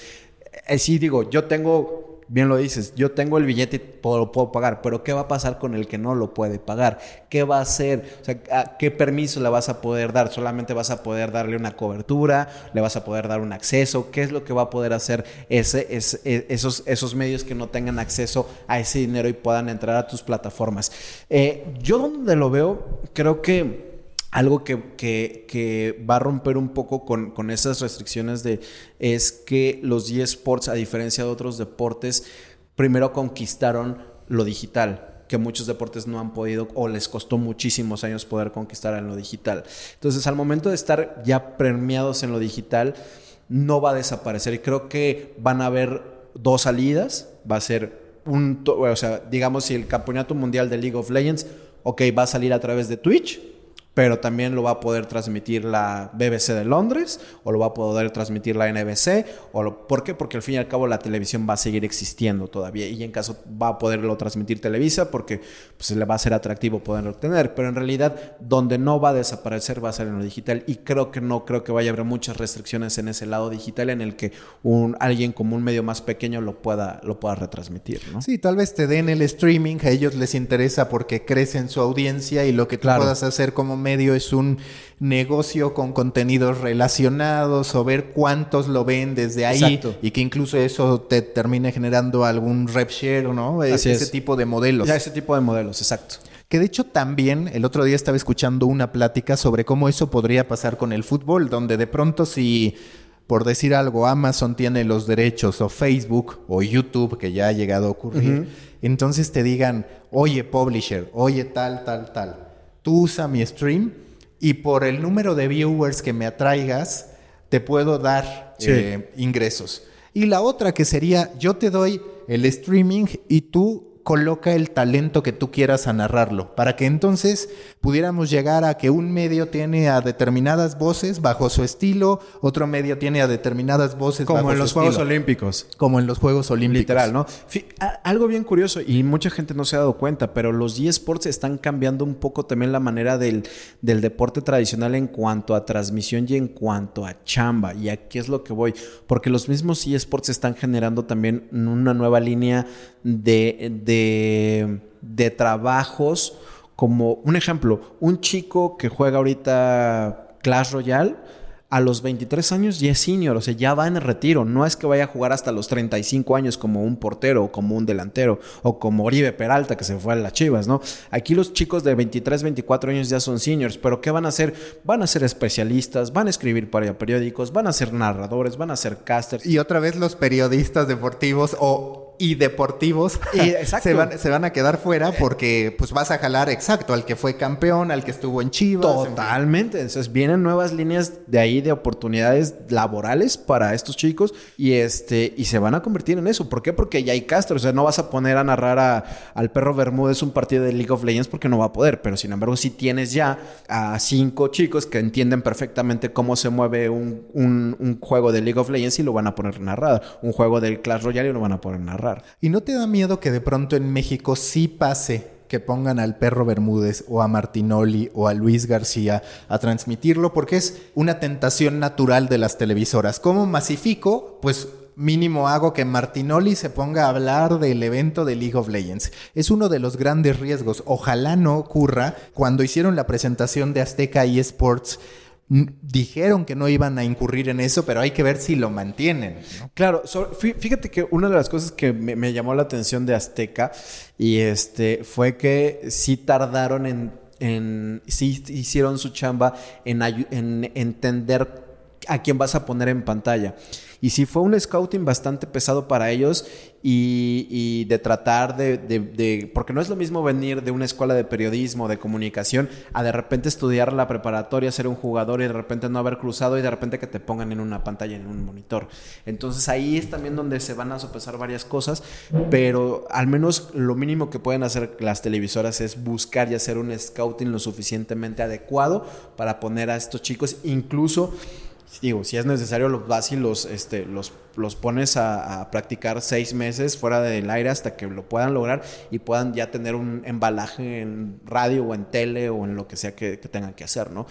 eh, sí digo, yo tengo bien lo dices, yo tengo el billete y lo puedo pagar, pero ¿qué va a pasar con el que no lo puede pagar? ¿Qué va a hacer? O sea, ¿qué permiso le vas a poder dar? ¿Solamente vas a poder darle una cobertura? ¿Le vas a poder dar un acceso? ¿Qué es lo que va a poder hacer e, esos, esos medios que no tengan acceso a ese dinero y puedan entrar a tus plataformas? Eh, yo donde lo veo, creo que algo que, va a romper un poco con, esas restricciones de es que los eSports, a diferencia de otros deportes, primero conquistaron lo digital que muchos deportes no han podido o les costó muchísimos años poder conquistar en lo digital. Entonces, al momento de estar ya premiados en lo digital, no va a desaparecer. Y creo que van a haber dos salidas. Va a ser un, o sea, digamos, si el campeonato mundial de League of Legends, ok, va a salir a través de Twitch pero también lo va a poder transmitir la BBC de Londres o lo va a poder transmitir la NBC. O lo, ¿Por qué? Porque al fin y al cabo la televisión va a seguir existiendo todavía y en caso va a poderlo transmitir Televisa porque pues, le va a ser atractivo poderlo obtener. Pero en realidad donde no va a desaparecer va a ser en lo digital y creo que no creo que vaya a haber muchas restricciones en ese lado digital en el que un, alguien como un medio más pequeño lo pueda, lo pueda retransmitir. ¿no? Sí, tal vez te den el streaming, a ellos les interesa porque crecen su audiencia y lo que tú puedas hacer como medio es un negocio con contenidos relacionados o ver cuántos lo ven desde ahí y que incluso eso te termine generando algún rep share, ¿no? ese tipo de modelos. Ya ese tipo de modelos, exacto. Que de hecho también el otro día estaba escuchando una plática sobre cómo eso podría pasar con el fútbol, donde de pronto si por decir algo, Amazon tiene los derechos o Facebook o YouTube, que ya ha llegado a ocurrir, entonces te digan, oye, publisher, oye, tal, tal, tal, tú usa mi stream y por el número de viewers que me atraigas, te puedo dar eh, ingresos. Y la otra que sería, yo te doy el streaming y tú coloca el talento que tú quieras a narrarlo, para que entonces pudiéramos llegar a que un medio tiene a determinadas voces bajo su estilo, otro medio tiene a determinadas voces como en los Juegos Olímpicos. Como en los Juegos Olímpicos. Literal, ¿no? algo bien curioso y mucha gente no se ha dado cuenta, pero los eSports están cambiando un poco también la manera del, del deporte tradicional en cuanto a transmisión y en cuanto a chamba. Y aquí es lo que voy, porque los mismos eSports están generando también una nueva línea de, de, trabajos como un ejemplo, un chico que juega ahorita Clash Royale a los 23 años ya es senior, o sea, ya va en el retiro. No es que vaya a jugar hasta los 35 años como un portero o como un delantero o como Oribe Peralta que se fue a las Chivas, ¿no? Aquí los chicos de 23, 24 años ya son seniors, pero ¿qué van a hacer? Van a ser especialistas, van a escribir para periódicos, van a ser narradores, van a ser casters. Y otra vez los periodistas deportivos o y deportivos se, van, se, van, a quedar fuera porque pues vas a jalar exacto al que fue campeón, al que estuvo en Chivas. Totalmente. Entonces vienen nuevas líneas de ahí de oportunidades laborales para estos chicos y este y se van a convertir en eso. ¿Por qué? Porque ya hay Castro. O sea, no vas a poner a narrar a, al perro Bermúdez un partido de League of Legends porque no va a poder. Pero sin embargo, si tienes ya a cinco chicos que entienden perfectamente cómo se mueve un, un juego de League of Legends y lo van a poner narrado. Un juego del Clash Royale y lo van a poner ¿Y no te da miedo que de pronto en México sí pase que pongan al perro Bermúdez o a Martinoli o a Luis García a transmitirlo? Porque es una tentación natural de las televisoras. ¿Cómo masifico? Pues mínimo hago que Martinoli se ponga a hablar del evento de League of Legends. Es uno de los grandes riesgos. Ojalá no ocurra. Cuando hicieron la presentación de Azteca eSports, dijeron que no iban a incurrir en eso, pero hay que ver si lo mantienen. Claro, fíjate que una de las cosas que me, llamó la atención de Azteca y este fue que sí tardaron en, en sí hicieron su chamba en, en entender a quién vas a poner en pantalla. Y sí fue un scouting bastante pesado para ellos y, de tratar de, porque no es lo mismo venir de una escuela de periodismo, de comunicación, a de repente estudiar la preparatoria, ser un jugador y de repente no haber cruzado y de repente que te pongan en una pantalla, en un monitor. Entonces ahí es también donde se van a sopesar varias cosas, pero al menos lo mínimo que pueden hacer las televisoras es buscar y hacer un scouting lo suficientemente adecuado para poner a estos chicos, incluso digo, si es necesario, los vas y los, este, los, los pones a, practicar seis meses fuera del aire hasta que lo puedan lograr y puedan ya tener un embalaje en radio o en tele o en lo que sea que, tengan que hacer, ¿no?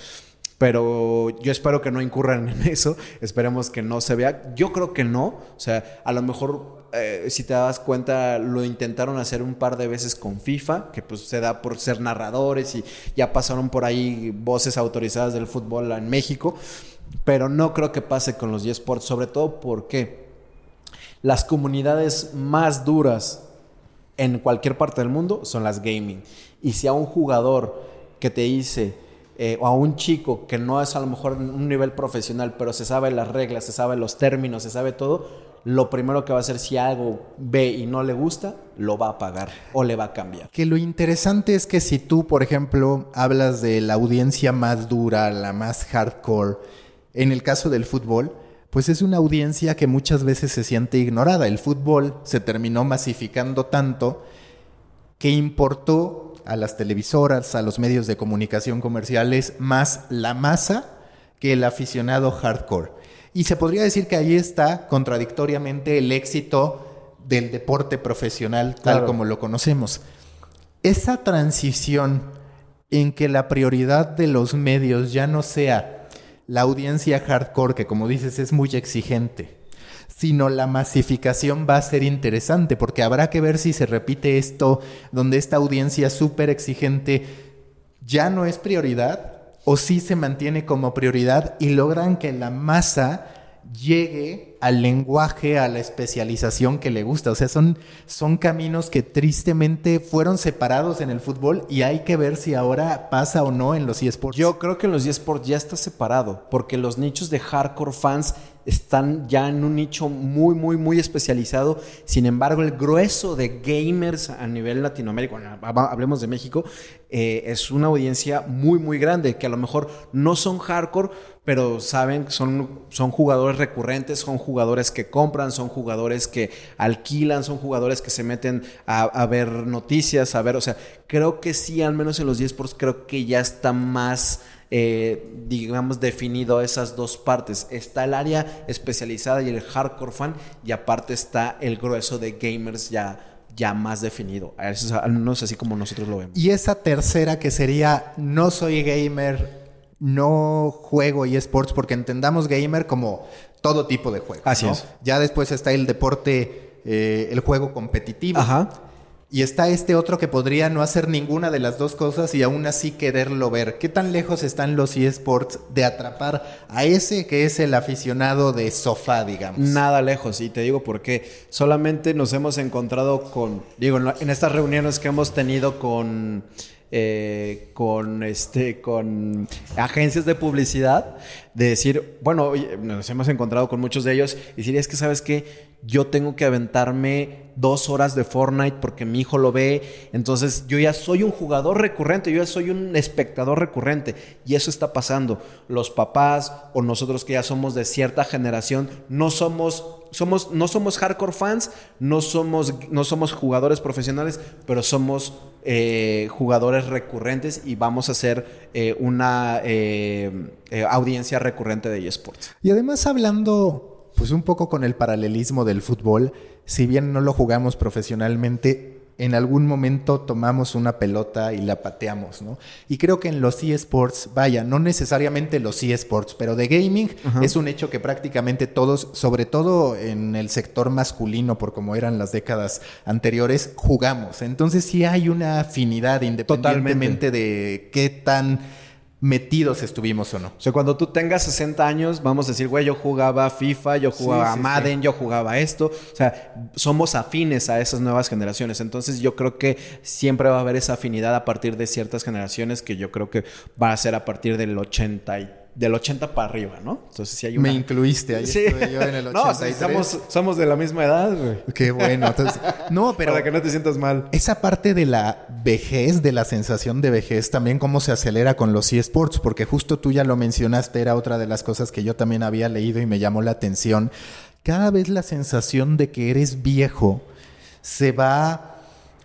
Pero yo espero que no incurran en eso, esperemos que no se vea. Yo creo que no, o sea, a lo mejor eh, si te das cuenta, lo intentaron hacer un par de veces con FIFA, que pues se da por ser narradores y ya pasaron por ahí voces autorizadas del fútbol en México pero no creo que pase con los eSports, sobre todo porque las comunidades más duras en cualquier parte del mundo son las gaming. Y si a un jugador que te dice, eh, o a un chico que no es a lo mejor un nivel profesional, pero se sabe las reglas, se sabe los términos, se sabe todo, lo primero que va a hacer si algo ve y no le gusta, lo va a pagar o le va a cambiar. Que lo interesante es que si tú, por ejemplo, hablas de la audiencia más dura, la más hardcore, en el caso del fútbol, pues es una audiencia que muchas veces se siente ignorada. El fútbol se terminó masificando tanto que importó a las televisoras, a los medios de comunicación comerciales, más la masa que el aficionado hardcore. Y se podría decir que ahí está contradictoriamente el éxito del deporte profesional tal como lo conocemos. Esa transición en que la prioridad de los medios ya no sea la audiencia hardcore, que como dices es muy exigente, sino la masificación va a ser interesante, porque habrá que ver si se repite esto, donde esta audiencia súper exigente ya no es prioridad, o si se mantiene como prioridad y logran que la masa llegue al lenguaje, a la especialización que le gusta. O sea, son, son caminos que tristemente fueron separados en el fútbol y hay que ver si ahora pasa o no en los eSports. Yo creo que en los eSports ya está separado, porque los nichos de hardcore fans están ya en un nicho muy, muy, muy especializado. Sin embargo, el grueso de gamers a nivel Latinoamérica, bueno, hablemos de México, eh, es una audiencia muy, muy grande, que a lo mejor no son hardcore, pero saben, son, son jugadores recurrentes, son jugadores que compran, son jugadores que alquilan, son jugadores que se meten a, ver noticias, a ver, o sea, creo que sí, al menos en los eSports, creo que ya está más... Eh, digamos, definido esas dos partes. Está el área especializada y el hardcore fan, y aparte está el grueso de gamers ya, ya más definido. Al menos así como nosotros lo vemos. Y esa tercera que sería no soy gamer, no juego eSports porque entendamos gamer como todo tipo de juego. Así es. Ya después está el deporte, eh, el juego competitivo. Ajá. Y está este otro que podría no hacer ninguna de las dos cosas y aún así quererlo ver. ¿Qué tan lejos están los eSports de atrapar a ese que es el aficionado de sofá, digamos? Nada lejos, y te digo porque solamente nos hemos encontrado con, digo, en estas reuniones que hemos tenido con eh, con, este, con agencias de publicidad, de decir, bueno, nos hemos encontrado con muchos de ellos y decir, es que sabes que yo tengo que aventarme dos horas de Fortnite porque mi hijo lo ve. Entonces yo ya soy un jugador recurrente, yo ya soy un espectador recurrente. Y eso está pasando. Los papás o nosotros que ya somos de cierta generación, no somos, somos, no somos hardcore fans, no somos, no somos jugadores profesionales, pero somos eh, jugadores recurrentes y vamos a ser eh, una eh, audiencia recurrente de eSports. Y además hablando pues un poco con el paralelismo del fútbol, si bien no lo jugamos profesionalmente, en algún momento tomamos una pelota y la pateamos, ¿no? Y creo que en los eSports, vaya, no necesariamente los eSports, pero de gaming es un hecho que prácticamente todos, sobre todo en el sector masculino, por como eran las décadas anteriores, jugamos. Entonces sí hay una afinidad independientemente de qué tan metidos estuvimos o no. O sea, cuando tú tengas 60 años, vamos a decir, güey, yo jugaba FIFA, yo jugaba Madden, yo jugaba esto. O sea, somos afines a esas nuevas generaciones. Entonces, yo creo que siempre va a haber esa afinidad a partir de ciertas generaciones que yo creo que va a ser a partir del 80 y del 80 para arriba, ¿no? Entonces, si hay una... Me incluiste, ahí sí. estuve yo en el 83. no, somos, somos de la misma edad, güey. Qué bueno. Entonces, no, pero... Para que no te sientas mal. Esa parte de la vejez, de la sensación de vejez, también cómo se acelera con los eSports, porque justo tú ya lo mencionaste, era otra de las cosas que yo también había leído y me llamó la atención. Cada vez la sensación de que eres viejo se va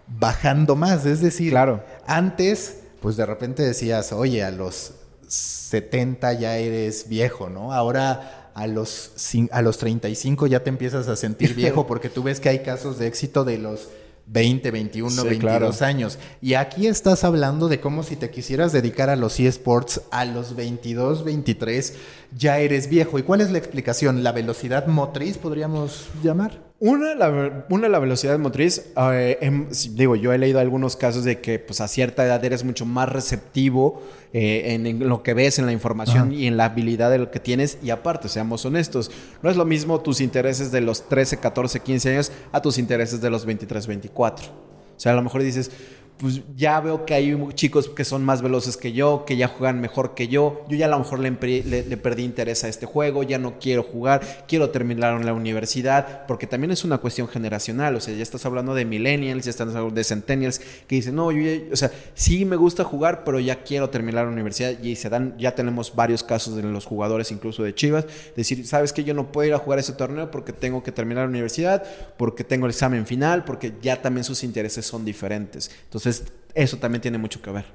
bajando más, es decir, claro. antes, pues de repente decías, oye, a los 70 ya eres viejo, ¿no? Ahora a los, a los 35 ya te empiezas a sentir viejo porque tú ves que hay casos de éxito de los 20, 21, 22 años. Y aquí estás hablando de cómo si te quisieras dedicar a los eSports a los 22, 23, ya eres viejo. ¿Y cuál es la explicación? ¿La velocidad motriz podríamos llamar? Una, la, una, la velocidad motriz. Eh, em, digo, yo he leído algunos casos de que pues, a cierta edad eres mucho más receptivo eh, en, lo que ves, en la información y en la habilidad de lo que tienes. Y aparte, seamos honestos, no es lo mismo tus intereses de los 13, 14, 15 años a tus intereses de los 23, 24. O sea, a lo mejor dices, pues ya veo que hay chicos que son más veloces que yo, que ya juegan mejor que yo. Yo ya a lo mejor le, perdí interés a este juego, ya no quiero jugar, quiero terminar en la universidad, porque también es una cuestión generacional. O sea, ya estás hablando de millennials, ya estás hablando de centennials, que dicen, no, yo ya, o sea, sí me gusta jugar, pero ya quiero terminar la universidad. Y se dan, ya tenemos varios casos de los jugadores, incluso de Chivas, decir, sabes que yo no puedo ir a jugar ese torneo porque tengo que terminar la universidad, porque tengo el examen final, porque ya también sus intereses son diferentes. Entonces, entonces, eso también tiene mucho que ver.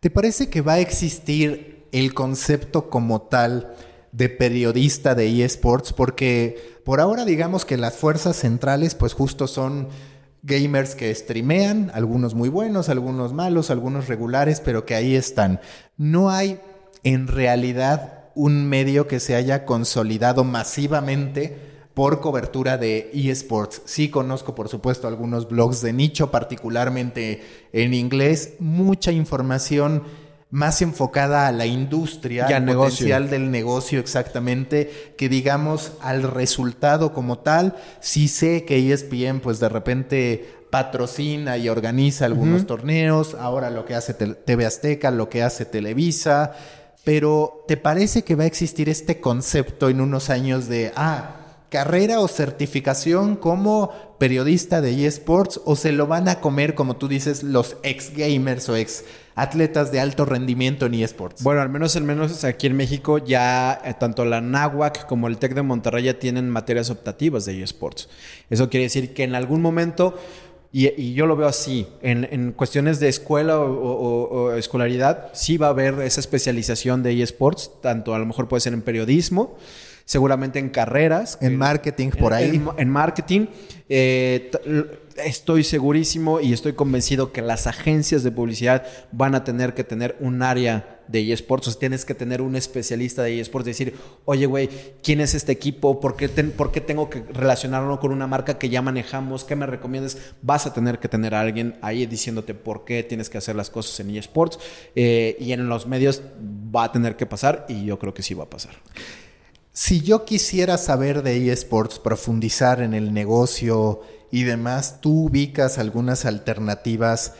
¿Te parece que va a existir el concepto como tal de periodista de eSports? Porque por ahora digamos que las fuerzas centrales pues justo son gamers que streamean, algunos muy buenos, algunos malos, algunos regulares, pero que ahí están. No hay en realidad un medio que se haya consolidado masivamente por cobertura de eSports. Sí conozco, por supuesto, algunos blogs de nicho, particularmente en inglés, mucha información más enfocada a la industria, al potencial del negocio exactamente, que digamos al resultado como tal. Sí sé que ESPN pues de repente patrocina y organiza algunos torneos, ahora lo que hace TV Azteca, lo que hace Televisa, pero ¿te parece que va a existir este concepto en unos años de, ah, carrera o certificación como periodista de eSports o se lo van a comer, como tú dices, los ex gamers o ex atletas de alto rendimiento en eSports? Bueno, al menos, al menos aquí en México ya eh, tanto la NAWAC como el TEC de Monterrey ya tienen materias optativas de eSports. Eso quiere decir que en algún momento... Y, yo lo veo así, en, cuestiones de escuela o, escolaridad, sí va a haber esa especialización de eSports, tanto a lo mejor puede ser en periodismo, seguramente en carreras. En marketing, por ahí. En, marketing. Eh, estoy segurísimo y estoy convencido que las agencias de publicidad van a tener que tener un área de eSports. O sea, tienes que tener un especialista de eSports. Decir, oye, güey, ¿quién es este equipo? ¿Por qué, ¿Por qué, tengo que relacionarlo con una marca que ya manejamos? ¿Qué me recomiendas? Vas a tener que tener a alguien ahí diciéndote por qué tienes que hacer las cosas en eSports. Eh, y en los medios va a tener que pasar y yo creo que sí va a pasar. Si yo quisiera saber de eSports, profundizar en el negocio y demás, ¿tú ubicas algunas alternativas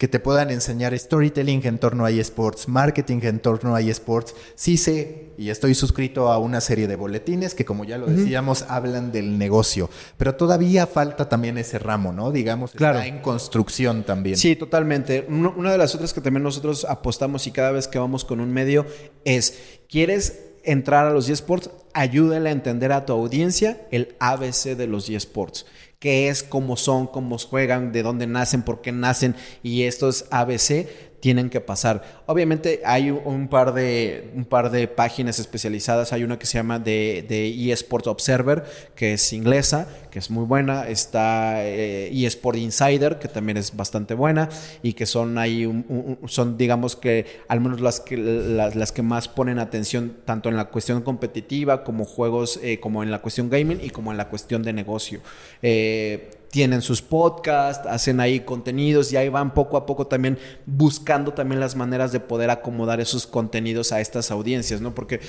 que te puedan enseñar storytelling en torno a eSports, marketing en torno a eSports. Sí sé y estoy suscrito a una serie de boletines que, como ya lo decíamos, hablan del negocio, pero todavía falta también ese ramo, ¿no? Digamos, claro. está en construcción también. Sí, totalmente. una de las otras que también nosotros apostamos y cada vez que vamos con un medio es, ¿quieres entrar a los eSports? Ayúdale a entender a tu audiencia el ABC de los eSports. Qué es, cómo son, cómo juegan, de dónde nacen, por qué nacen y estos ABC tienen que pasar. Obviamente hay un par de, un par de páginas especializadas. Hay una que se llama de, de eSports Observer, que es inglesa, que es muy buena. Está eh, eSport Insider, que también es bastante buena y que son ahí, son digamos que al menos las que, las, que más ponen atención tanto en la cuestión competitiva como juegos, eh, como en la cuestión gaming y como en la cuestión de negocio. Eh, tienen sus podcasts, hacen ahí contenidos y ahí van poco a poco también buscando también las maneras de poder acomodar esos contenidos a estas audiencias, ¿no? Porque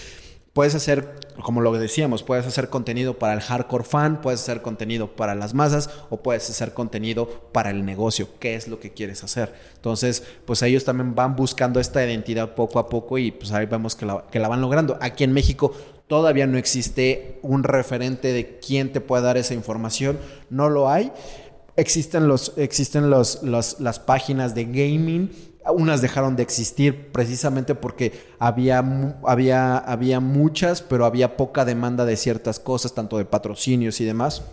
puedes hacer, como lo decíamos, puedes hacer contenido para el hardcore fan, puedes hacer contenido para las masas o puedes hacer contenido para el negocio, qué es lo que quieres hacer. Entonces, pues ellos también van buscando esta identidad poco a poco y pues ahí vemos que la, que la van logrando. Aquí en México Todavía no existe un referente de quién te puede dar esa información. No lo hay. Existen, los, existen los, las páginas de gaming. Unas dejaron de existir precisamente porque había, había, había muchas, pero había poca demanda de ciertas cosas, tanto de patrocinios y demás.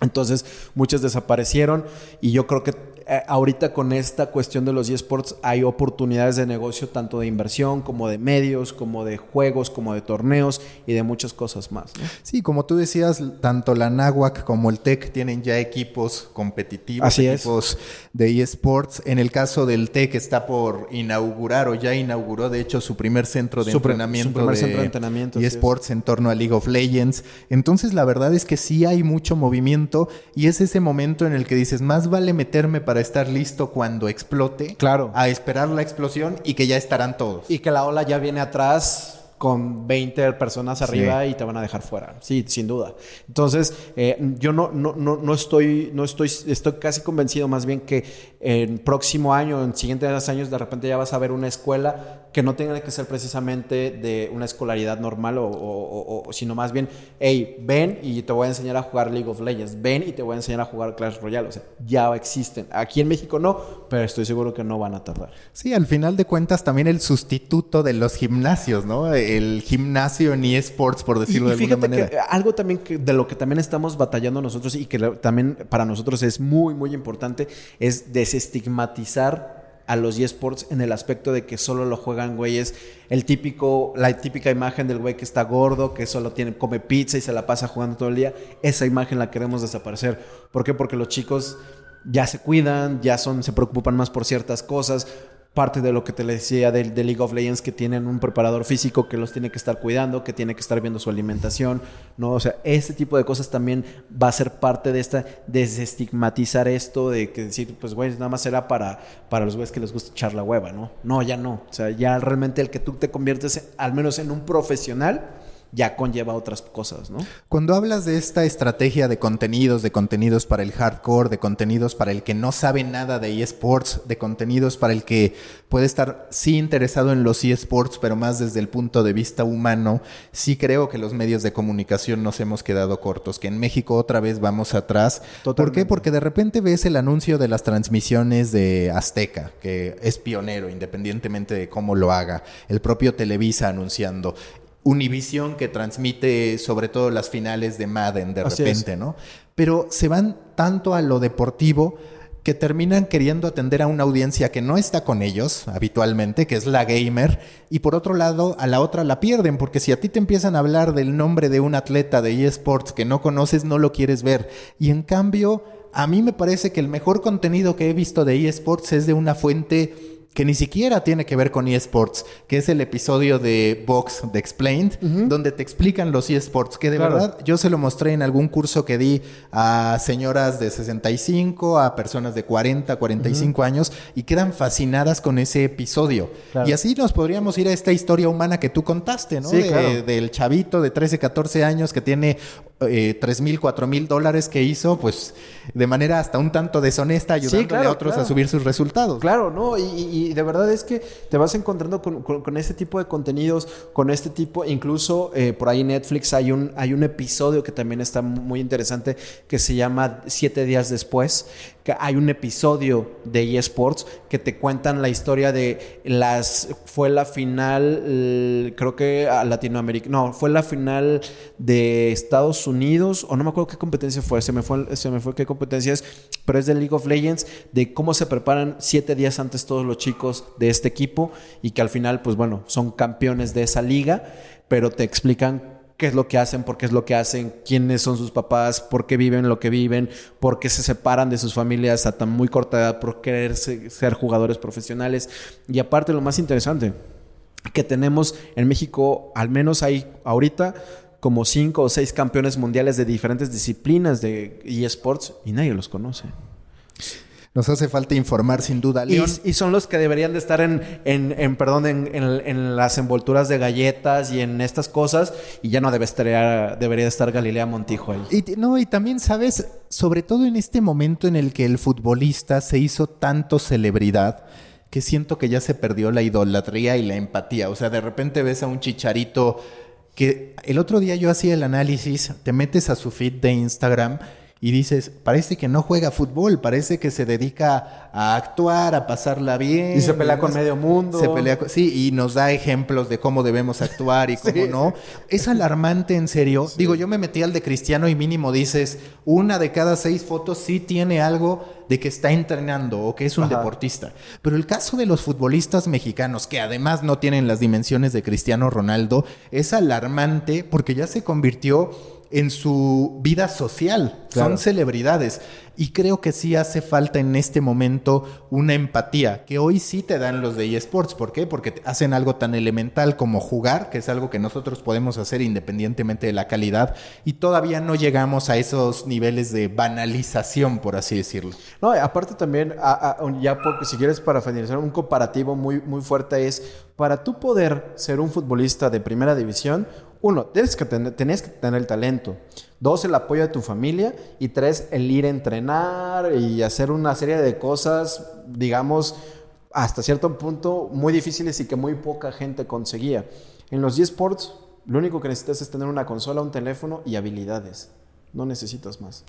Entonces, muchas desaparecieron y yo creo que eh, ahorita con esta cuestión de los eSports hay oportunidades de negocio tanto de inversión como de medios, como de juegos, como de torneos y de muchas cosas más. Sí, como tú decías, tanto la NAWAC como el TEC tienen ya equipos competitivos, Así equipos de eSports. En el caso del TEC está por inaugurar o ya inauguró de hecho su primer centro de entrenamiento de, centro de entrenamiento, eSports en torno a League of Legends. Entonces la verdad es que sí hay mucho movimiento y es ese momento en el que dices, más vale meterme para estar listo cuando explote. Claro. A esperar la explosión y que ya estarán todos. Y que la ola ya viene atrás con 20 personas arriba y te van a dejar fuera. Sí, sin duda. Entonces, eh, yo no, no, no, no, estoy, no estoy, estoy casi convencido más bien que en próximo año, en siguientes años, de repente ya vas a ver una escuela que no tenga que ser precisamente de una escolaridad normal o, sino más bien, hey, ven y te voy a enseñar a jugar League of Legends, ven y te voy a enseñar a jugar Clash Royale, o sea, ya existen. Aquí en México no, pero estoy seguro que no van a tardar. Sí, al final de cuentas también el sustituto de los gimnasios, ¿no? El gimnasio en eSports, por decirlo de alguna manera. Que algo también que, de lo que también estamos batallando nosotros y que también para nosotros es muy, muy importante, es desestigmatizar a los eSports en el aspecto de que solo lo juegan güeyes, el típico, la típica imagen del güey que está gordo, que solo tiene, come pizza y se la pasa jugando todo el día, esa imagen la queremos desaparecer. ¿Por qué? Porque los chicos ya se cuidan, ya son, se preocupan más por ciertas cosas, parte de lo que te decía de, League of Legends, que tienen un preparador físico que los tiene que estar cuidando, que tiene que estar viendo su alimentación, ¿no? O sea, este tipo de cosas también va a ser parte de esta, desestigmatizar esto, de que decir, pues, güey, nada más será para, para los güeyes que les gusta echar la hueva, ¿no? No, ya no. O sea, ya realmente el que tú te conviertes, al menos en un profesional, ya conlleva otras cosas, ¿no? Cuando hablas de esta estrategia de contenidos, de contenidos para el hardcore, de contenidos para el que no sabe nada de eSports, de contenidos para el que puede estar sí interesado en los eSports, pero más desde el punto de vista humano, sí creo que los medios de comunicación nos hemos quedado cortos, que en México otra vez vamos atrás. ¿Por qué? Porque de repente ves el anuncio de las transmisiones de Azteca, que es pionero, independientemente de cómo lo haga, el propio Televisa anunciando, Univision que transmite sobre todo las finales de Madden de repente, ¿no? Pero se van tanto a lo deportivo que terminan queriendo atender a una audiencia que no está con ellos habitualmente, que es la gamer, y por otro lado, a la otra la pierden, porque si a ti te empiezan a hablar del nombre de un atleta de eSports que no conoces, no lo quieres ver. Y en cambio, a mí me parece que el mejor contenido que he visto de eSports es de una fuente que ni siquiera tiene que ver con eSports, que es el episodio de Box de Explained, donde te explican los eSports, que de verdad yo se lo mostré en algún curso que di a señoras de 65, a personas de 40, 45 años, y quedan fascinadas con ese episodio. Y así nos podríamos ir a esta historia humana que tú contaste, ¿no? Del chavito de 13, 14 años que tiene eh, 3 mil, 4 mil dólares que hizo, pues de manera hasta un tanto deshonesta, ayudándole a otros a subir sus resultados. Claro, ¿no? Y, de verdad es que te vas encontrando con, este tipo de contenidos, con este tipo, incluso eh, por ahí en Netflix hay un, hay un episodio que también está muy interesante que se llama Siete días después, hay un episodio de eSports que te cuentan la historia de las fue la final creo que a Latinoamérica no fue la final de Estados Unidos o no me acuerdo qué competencia fue se me fue se me fue qué competencia es pero es de League of Legends de cómo se preparan siete días antes todos los chicos de este equipo y que al final pues bueno son campeones de esa liga pero te explican qué es lo que hacen, por qué es lo que hacen, quiénes son sus papás, por qué viven lo que viven, por qué se separan de sus familias a tan muy corta edad por querer ser jugadores profesionales. Y aparte lo más interesante, que tenemos en México, al menos hay ahorita como cinco o seis campeones mundiales de diferentes disciplinas de eSports y nadie los conoce. Nos hace falta informar sin duda. Y, son los que deberían de estar en, en, perdón, en, las envolturas de galletas y en estas cosas. Y ya no debe estar, debería estar Galilea Montijo ahí. Y, no, y también, ¿sabes? Sobre todo en este momento en el que el futbolista se hizo tanto celebridad que siento que ya se perdió la idolatría y la empatía. O sea, de repente ves a un chicharito que el otro día yo hacía el análisis, te metes a su feed de Instagram y dices, parece que no juega fútbol, parece que se dedica a actuar, a pasarla bien. Y se pelea con medio mundo. Se pelea sí, y nos da ejemplos de cómo debemos actuar y cómo no. Es alarmante, en serio. Digo, yo me metí al de Cristiano y mínimo dices, una de cada seis fotos sí tiene algo de que está entrenando o que es un deportista. Pero el caso de los futbolistas mexicanos, que además no tienen las dimensiones de Cristiano Ronaldo, es alarmante porque ya se convirtió en su vida social. Son celebridades. Y creo que sí hace falta en este momento una empatía, que hoy sí te dan los de eSports. ¿Por qué? Porque hacen algo tan elemental como jugar, que es algo que nosotros podemos hacer independientemente de la calidad, y todavía no llegamos a esos niveles de banalización, por así decirlo. No, aparte también, ya porque si quieres para finalizar, un comparativo muy, muy fuerte es, para tú poder ser un futbolista de primera división, uno, tienes que tener, que tener el talento. Dos, el apoyo de tu familia. Y tres, el ir a entrenar y hacer una serie de cosas, digamos, hasta cierto punto muy difíciles y que muy poca gente conseguía. En los eSports, lo único que necesitas es tener una consola, un teléfono y habilidades. No necesitas más.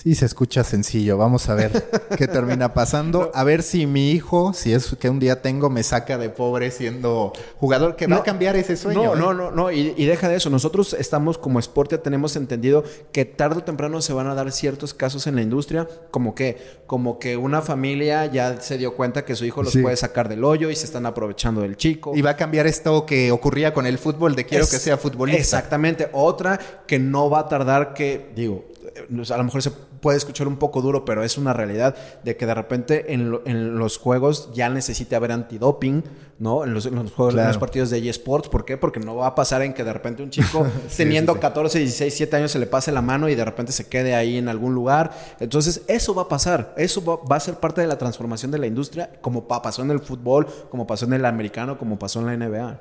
Sí, se escucha sencillo. Vamos a ver qué termina pasando. A ver si mi hijo, si es que un día tengo, me saca de pobre siendo jugador, que va a cambiar ese sueño. No, no, ¿eh? no, no. Y, deja de eso. Nosotros estamos como Sportia, tenemos entendido que tarde o temprano se van a dar ciertos casos en la industria, como que, como que una familia ya se dio cuenta que su hijo los puede sacar del hoyo y se están aprovechando del chico. Y va a cambiar esto que ocurría con el fútbol de quiero que sea futbolista. Exactamente. Otra que no va a tardar que, digo, a lo mejor se puede escuchar un poco duro, pero es una realidad de que de repente en, los juegos ya necesite haber antidoping, ¿no? En los, juegos, en los partidos de eSports. ¿Por qué? Porque no va a pasar en que de repente un chico teniendo 14, 16, 7 años se le pase la mano y de repente se quede ahí en algún lugar. Entonces, eso va a pasar. Eso va, a ser parte de la transformación de la industria, como pasó en el fútbol, como pasó en el americano, como pasó en la NBA.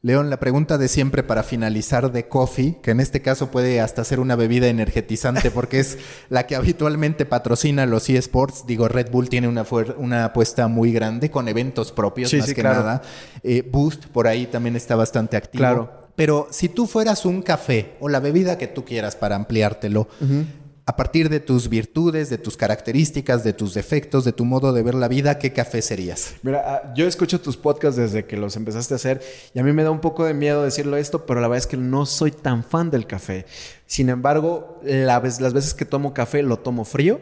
León, la pregunta de siempre para finalizar de coffee, que en este caso puede hasta ser una bebida energetizante porque es la que habitualmente patrocina los eSports. Digo, Red Bull tiene una, una apuesta muy grande con eventos propios, más que nada. Eh, Boost por ahí también está bastante activo. Claro. Pero si tú fueras un café o la bebida que tú quieras para ampliártelo, a partir de tus virtudes, de tus características, de tus defectos, de tu modo de ver la vida, ¿qué café serías? Mira, ah, yo escucho tus podcasts desde que los empezaste a hacer y a mí me da un poco de miedo decirlo esto, pero la verdad es que no soy tan fan del café. Sin embargo, las veces que tomo café lo tomo frío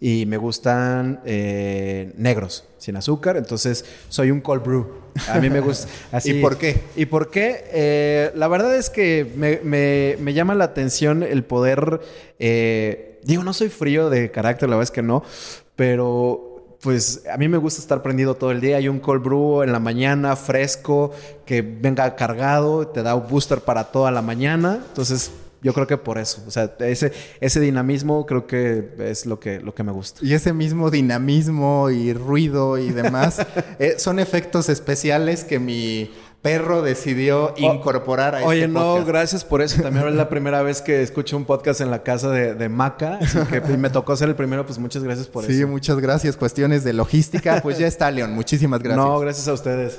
y me gustan eh, negros, sin azúcar. Entonces, soy un cold brew. A mí me gusta así. ¿Y por qué? ¿Y por qué? Eh, la verdad es que me, llama la atención el poder. Eh, digo, no soy frío de carácter, la verdad es que no, pero pues a mí me gusta estar prendido todo el día. Hay un cold brew en la mañana, fresco, que venga cargado, te da un booster para toda la mañana. Entonces, yo creo que por eso. O sea, ese, ese dinamismo creo que es lo que, lo que me gusta. Y ese mismo dinamismo y ruido y demás eh, son efectos especiales que mi perro decidió incorporar a este Oye, no, gracias por eso. También es la primera vez que escucho un podcast en la casa de, Maca. Así que me tocó ser el primero, pues muchas gracias por eso. Sí, muchas gracias. Cuestiones de logística. Pues ya está, León. Muchísimas gracias. No, gracias a ustedes.